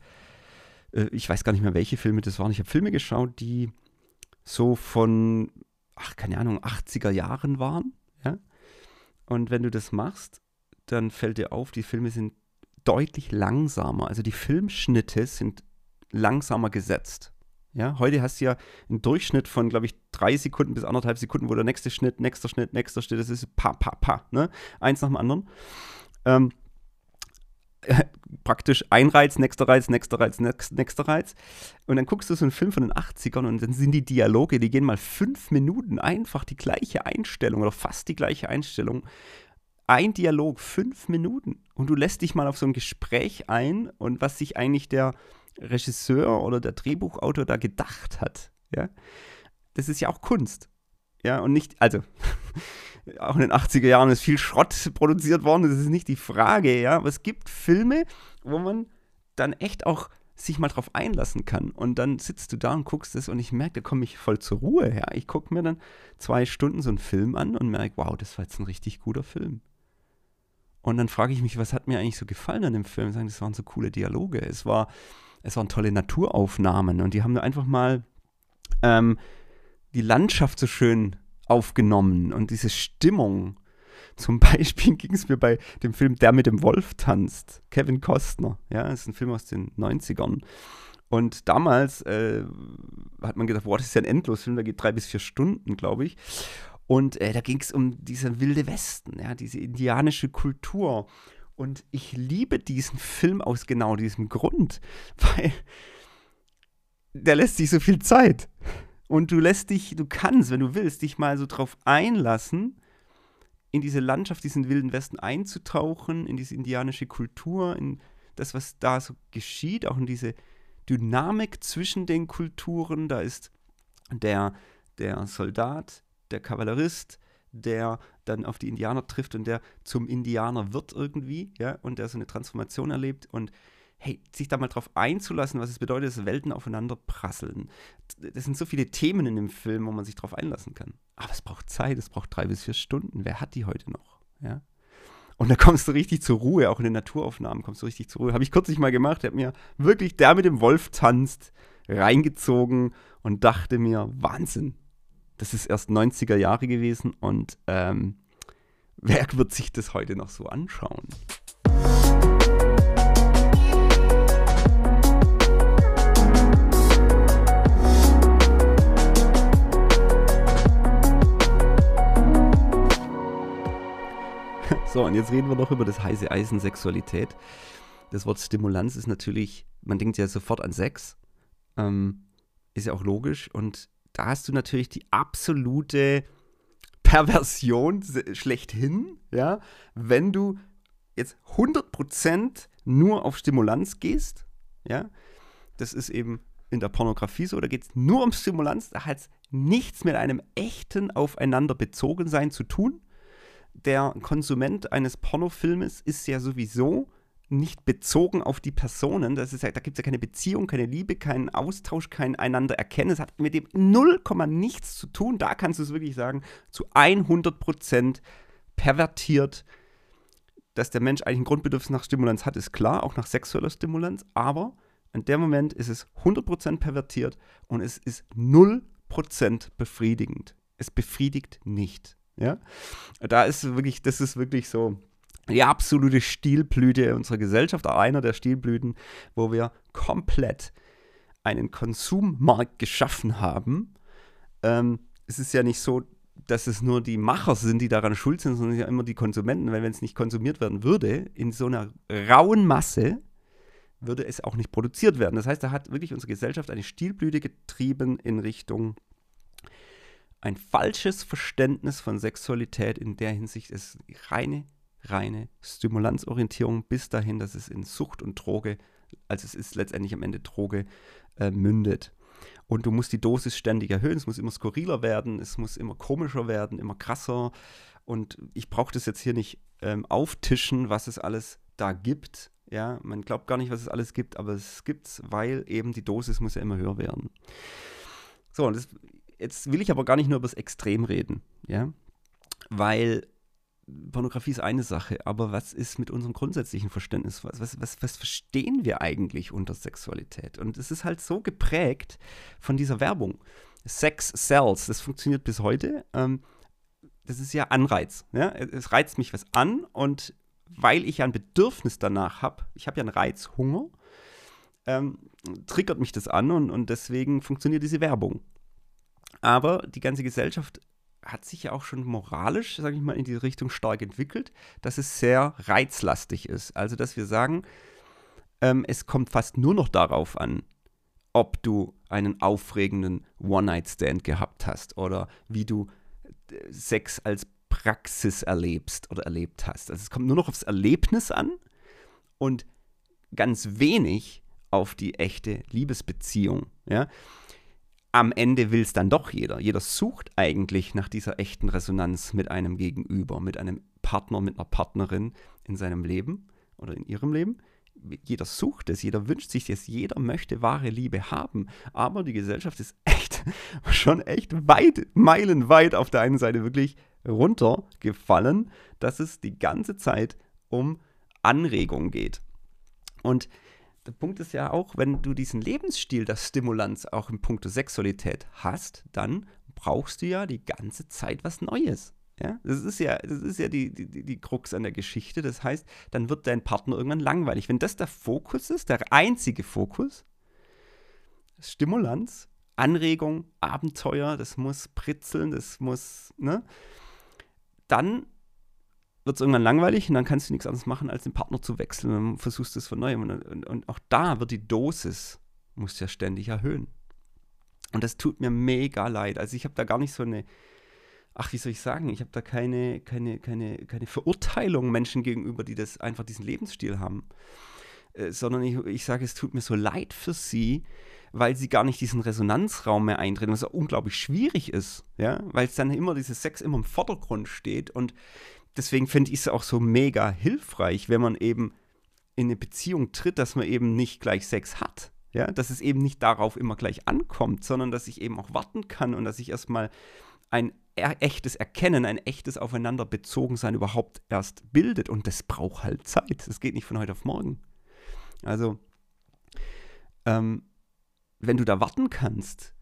äh, ich weiß gar nicht mehr, welche Filme das waren. Ich habe Filme geschaut, die so von, ach, keine Ahnung, 80er Jahren waren. Ja? Und wenn du das machst, dann fällt dir auf, die Filme sind deutlich langsamer. Also die Filmschnitte sind langsamer gesetzt. Ja, heute hast du ja einen Durchschnitt von, glaube ich, drei Sekunden bis anderthalb Sekunden, wo der nächste Schnitt, nächster Schnitt, nächster Schnitt, das ist pa, pa, pa, ne? Eins nach dem anderen. Ähm, praktisch ein Reiz, nächster Reiz, nächster Reiz, nächster, nächster Reiz. Und dann guckst du so einen Film von den 80ern und dann sind die Dialoge, die gehen mal fünf Minuten, einfach die gleiche Einstellung oder fast die gleiche Einstellung. Ein Dialog, fünf Minuten. Und du lässt dich mal auf so ein Gespräch ein und was sich eigentlich der Regisseur oder der Drehbuchautor da gedacht hat. Ja, das ist ja auch Kunst. Ja, und nicht, also, auch in den 80er Jahren ist viel Schrott produziert worden, das ist nicht die Frage, ja, aber es gibt Filme, wo man dann echt auch sich mal drauf einlassen kann. Und dann sitzt du da und guckst es und ich merke, da komme ich voll zur Ruhe. Ja. Ich gucke mir dann zwei Stunden so einen Film an und merke, wow, das war jetzt ein richtig guter Film. Und dann frage ich mich, was hat mir eigentlich so gefallen an dem Film? Sagen, das waren so coole Dialoge. Es war es waren tolle Naturaufnahmen und die haben einfach mal ähm, die Landschaft so schön aufgenommen und diese Stimmung. Zum Beispiel ging es mir bei dem Film Der mit dem Wolf tanzt, Kevin Costner. Ja, das ist ein Film aus den 90ern. Und damals äh, hat man gedacht, boah, das ist ja ein Endlosfilm, der geht drei bis vier Stunden, glaube ich. Und äh, da ging es um diesen wilde Westen, ja, diese indianische Kultur. Und ich liebe diesen Film aus genau diesem Grund, weil der lässt sich so viel Zeit. Und du lässt dich, du kannst, wenn du willst, dich mal so drauf einlassen, in diese Landschaft, diesen wilden Westen einzutauchen, in diese indianische Kultur, in das, was da so geschieht, auch in diese Dynamik zwischen den Kulturen. Da ist der, der Soldat, der Kavallerist, der dann auf die Indianer trifft und der zum Indianer wird irgendwie, ja, und der so eine Transformation erlebt und hey, sich da mal drauf einzulassen, was es bedeutet, dass Welten aufeinander prasseln. Das sind so viele Themen in dem Film, wo man sich drauf einlassen kann. Aber es braucht Zeit, es braucht drei bis vier Stunden. Wer hat die heute noch? Ja. Und da kommst du richtig zur Ruhe, auch in den Naturaufnahmen kommst du richtig zur Ruhe. Habe ich kürzlich mal gemacht, habe mir wirklich der mit dem Wolf tanzt reingezogen und dachte mir, Wahnsinn, das ist erst 90er Jahre gewesen und ähm, wer wird sich das heute noch so anschauen? So, und jetzt reden wir noch über das heiße Eisen Sexualität. Das Wort Stimulanz ist natürlich, man denkt ja sofort an Sex. Ähm, ist ja auch logisch. Und da hast du natürlich die absolute Perversion schlechthin, ja, wenn du jetzt 100% nur auf Stimulanz gehst, ja, das ist eben in der Pornografie so, da geht es nur um Stimulanz, da hat es nichts mit einem echten Aufeinander bezogen sein zu tun. Der Konsument eines Pornofilmes ist ja sowieso nicht bezogen auf die Personen. Das ist ja, da gibt es ja keine Beziehung, keine Liebe, keinen Austausch, kein einander erkennen. Es hat mit dem 0, nichts zu tun. Da kannst du es wirklich sagen, zu 100 Prozent pervertiert. Dass der Mensch eigentlich ein Grundbedürfnis nach Stimulanz hat, ist klar, auch nach sexueller Stimulanz. Aber in dem Moment ist es 100 Prozent pervertiert und es ist 0 Prozent befriedigend. Es befriedigt nicht. Ja, da ist wirklich, das ist wirklich so die absolute Stilblüte unserer Gesellschaft, einer der Stilblüten, wo wir komplett einen Konsummarkt geschaffen haben. Ähm, es ist ja nicht so, dass es nur die Macher sind, die daran schuld sind, sondern ja immer die Konsumenten, weil wenn es nicht konsumiert werden würde, in so einer rauen Masse, würde es auch nicht produziert werden. Das heißt, da hat wirklich unsere Gesellschaft eine Stilblüte getrieben in Richtung ein falsches Verständnis von Sexualität in der Hinsicht ist reine, reine Stimulanzorientierung bis dahin, dass es in Sucht und Droge, also es ist letztendlich am Ende Droge, äh, mündet. Und du musst die Dosis ständig erhöhen, es muss immer skurriler werden, es muss immer komischer werden, immer krasser. Und ich brauche das jetzt hier nicht ähm, auftischen, was es alles da gibt. Ja, man glaubt gar nicht, was es alles gibt, aber es gibt es, weil eben die Dosis muss ja immer höher werden. So, und das, jetzt will ich aber gar nicht nur über das Extrem reden, ja, weil Pornografie ist eine Sache, aber was ist mit unserem grundsätzlichen Verständnis? Was, was, was, was verstehen wir eigentlich unter Sexualität? Und es ist halt so geprägt von dieser Werbung. Sex sells, das funktioniert bis heute. Ähm, das ist ja Anreiz. Ja? Es reizt mich was an und weil ich ja ein Bedürfnis danach habe, ich habe ja einen Reizhunger, ähm, triggert mich das an und, und deswegen funktioniert diese Werbung. Aber die ganze Gesellschaft hat sich ja auch schon moralisch, sage ich mal, in die Richtung stark entwickelt, dass es sehr reizlastig ist. Also, dass wir sagen, ähm, es kommt fast nur noch darauf an, ob du einen aufregenden One-Night-Stand gehabt hast oder wie du äh, Sex als Praxis erlebst oder erlebt hast. Also es kommt nur noch aufs Erlebnis an und ganz wenig auf die echte Liebesbeziehung. Ja? Am Ende will es dann doch jeder. Jeder sucht eigentlich nach dieser echten Resonanz mit einem Gegenüber, mit einem Partner, mit einer Partnerin in seinem Leben oder in ihrem Leben. Jeder sucht es, jeder wünscht sich es, jeder möchte wahre Liebe haben. Aber die Gesellschaft ist echt, schon echt weit, meilenweit auf der einen Seite wirklich runtergefallen, dass es die ganze Zeit um Anregung geht. Und der Punkt ist ja auch, wenn du diesen Lebensstil der Stimulanz auch im Punkt Sexualität hast, dann brauchst du ja die ganze Zeit was Neues. Ja, das ist ja, das ist ja die, die, die Krux an der Geschichte. Das heißt, dann wird dein Partner irgendwann langweilig. Wenn das der Fokus ist, der einzige Fokus, Stimulanz, Anregung, Abenteuer, das muss pritzeln, das muss, ne? Dann wird es irgendwann langweilig und dann kannst du nichts anderes machen, als den Partner zu wechseln. Und versuchst es von neuem. Und, und, und auch da wird die Dosis, musst ja ständig erhöhen. Und das tut mir mega leid. Also ich habe da gar nicht so eine, ach, wie soll ich sagen, ich habe da keine, keine, keine, keine Verurteilung Menschen gegenüber, die das einfach diesen Lebensstil haben. Äh, sondern ich, ich sage, es tut mir so leid für sie, weil sie gar nicht diesen Resonanzraum mehr eintreten, was auch unglaublich schwierig ist, ja, weil es dann immer dieses Sex immer im Vordergrund steht und deswegen finde ich es auch so mega hilfreich, wenn man eben in eine Beziehung tritt, dass man eben nicht gleich Sex hat. Ja, dass es eben nicht darauf immer gleich ankommt, sondern dass ich eben auch warten kann und dass ich erstmal ein echtes Erkennen, ein echtes Aufeinander bezogen sein überhaupt erst bildet. Und das braucht halt Zeit. Das geht nicht von heute auf morgen. Also, ähm, wenn du da warten kannst,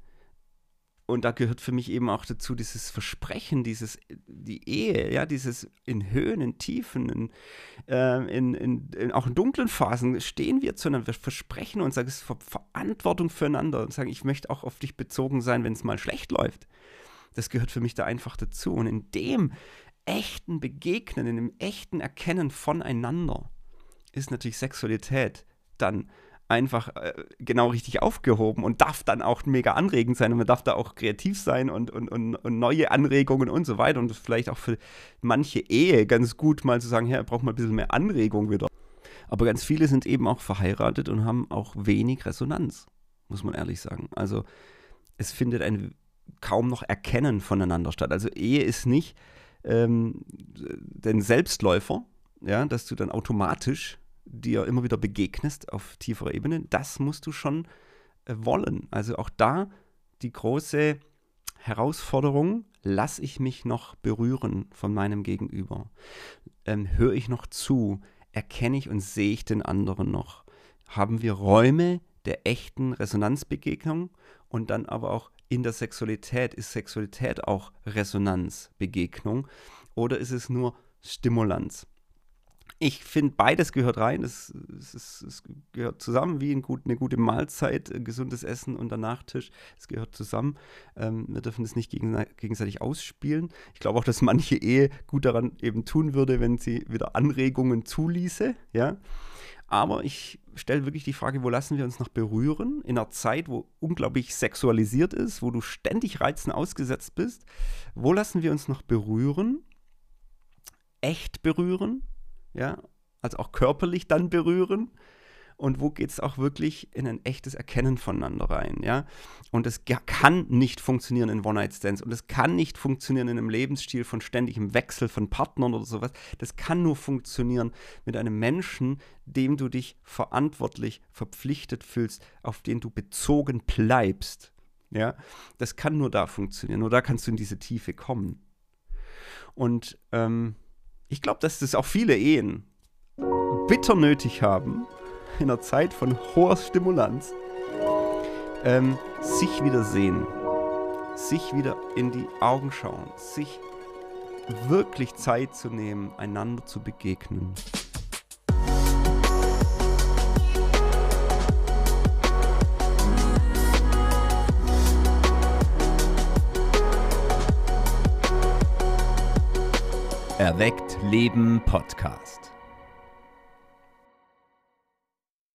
und da gehört für mich eben auch dazu dieses Versprechen, dieses, die Ehe, ja, dieses in Höhen, in Tiefen, in, äh, in, in, in, auch in dunklen Phasen stehen wir zueinander, wir versprechen uns, sagen, es ist Verantwortung füreinander und sagen, ich möchte auch auf dich bezogen sein, wenn es mal schlecht läuft. Das gehört für mich da einfach dazu. Und in dem echten Begegnen, in dem echten Erkennen voneinander ist natürlich Sexualität dann einfach äh, genau richtig aufgehoben und darf dann auch mega anregend sein und man darf da auch kreativ sein und, und, und, und neue Anregungen und so weiter und vielleicht auch für manche Ehe ganz gut mal zu sagen, ja, braucht mal ein bisschen mehr Anregung wieder. Aber ganz viele sind eben auch verheiratet und haben auch wenig Resonanz, muss man ehrlich sagen. Also es findet ein kaum noch Erkennen voneinander statt. Also Ehe ist nicht ähm, den Selbstläufer, ja, dass du dann automatisch dir immer wieder begegnest auf tieferer Ebene, das musst du schon äh, wollen. Also auch da die große Herausforderung, lasse ich mich noch berühren von meinem Gegenüber? Ähm, Höre ich noch zu? Erkenne ich und sehe ich den anderen noch? Haben wir Räume der echten Resonanzbegegnung und dann aber auch in der Sexualität? Ist Sexualität auch Resonanzbegegnung oder ist es nur Stimulanz? Ich finde, beides gehört rein. Es, es, es, es, gehört zusammen wie ein gut, eine gute Mahlzeit, äh, gesundes Essen und der Nachtisch. Es gehört zusammen. Ähm, wir dürfen es nicht gegen, gegenseitig ausspielen. Ich glaube auch, dass manche Ehe gut daran eben tun würde, wenn sie wieder Anregungen zuließe. Ja. Aber ich stelle wirklich die Frage, wo lassen wir uns noch berühren? In einer Zeit, wo unglaublich sexualisiert ist, wo du ständig Reizen ausgesetzt bist. Wo lassen wir uns noch berühren? Echt berühren? Ja, also auch körperlich dann berühren und wo geht es auch wirklich in ein echtes Erkennen voneinander rein, ja. Und es kann nicht funktionieren in One-Night-Stands und es kann nicht funktionieren in einem Lebensstil von ständigem Wechsel von Partnern oder sowas. Das kann nur funktionieren mit einem Menschen, dem du dich verantwortlich, verpflichtet fühlst, auf den du bezogen bleibst, ja. Das kann nur da funktionieren, nur da kannst du in diese Tiefe kommen. Und ähm, ich glaube, dass das auch viele Ehen bitter nötig haben, in einer Zeit von hoher Stimulanz, ähm, sich wieder sehen, sich wieder in die Augen schauen, sich wirklich Zeit zu nehmen, einander zu begegnen. Erweckt Leben Podcast.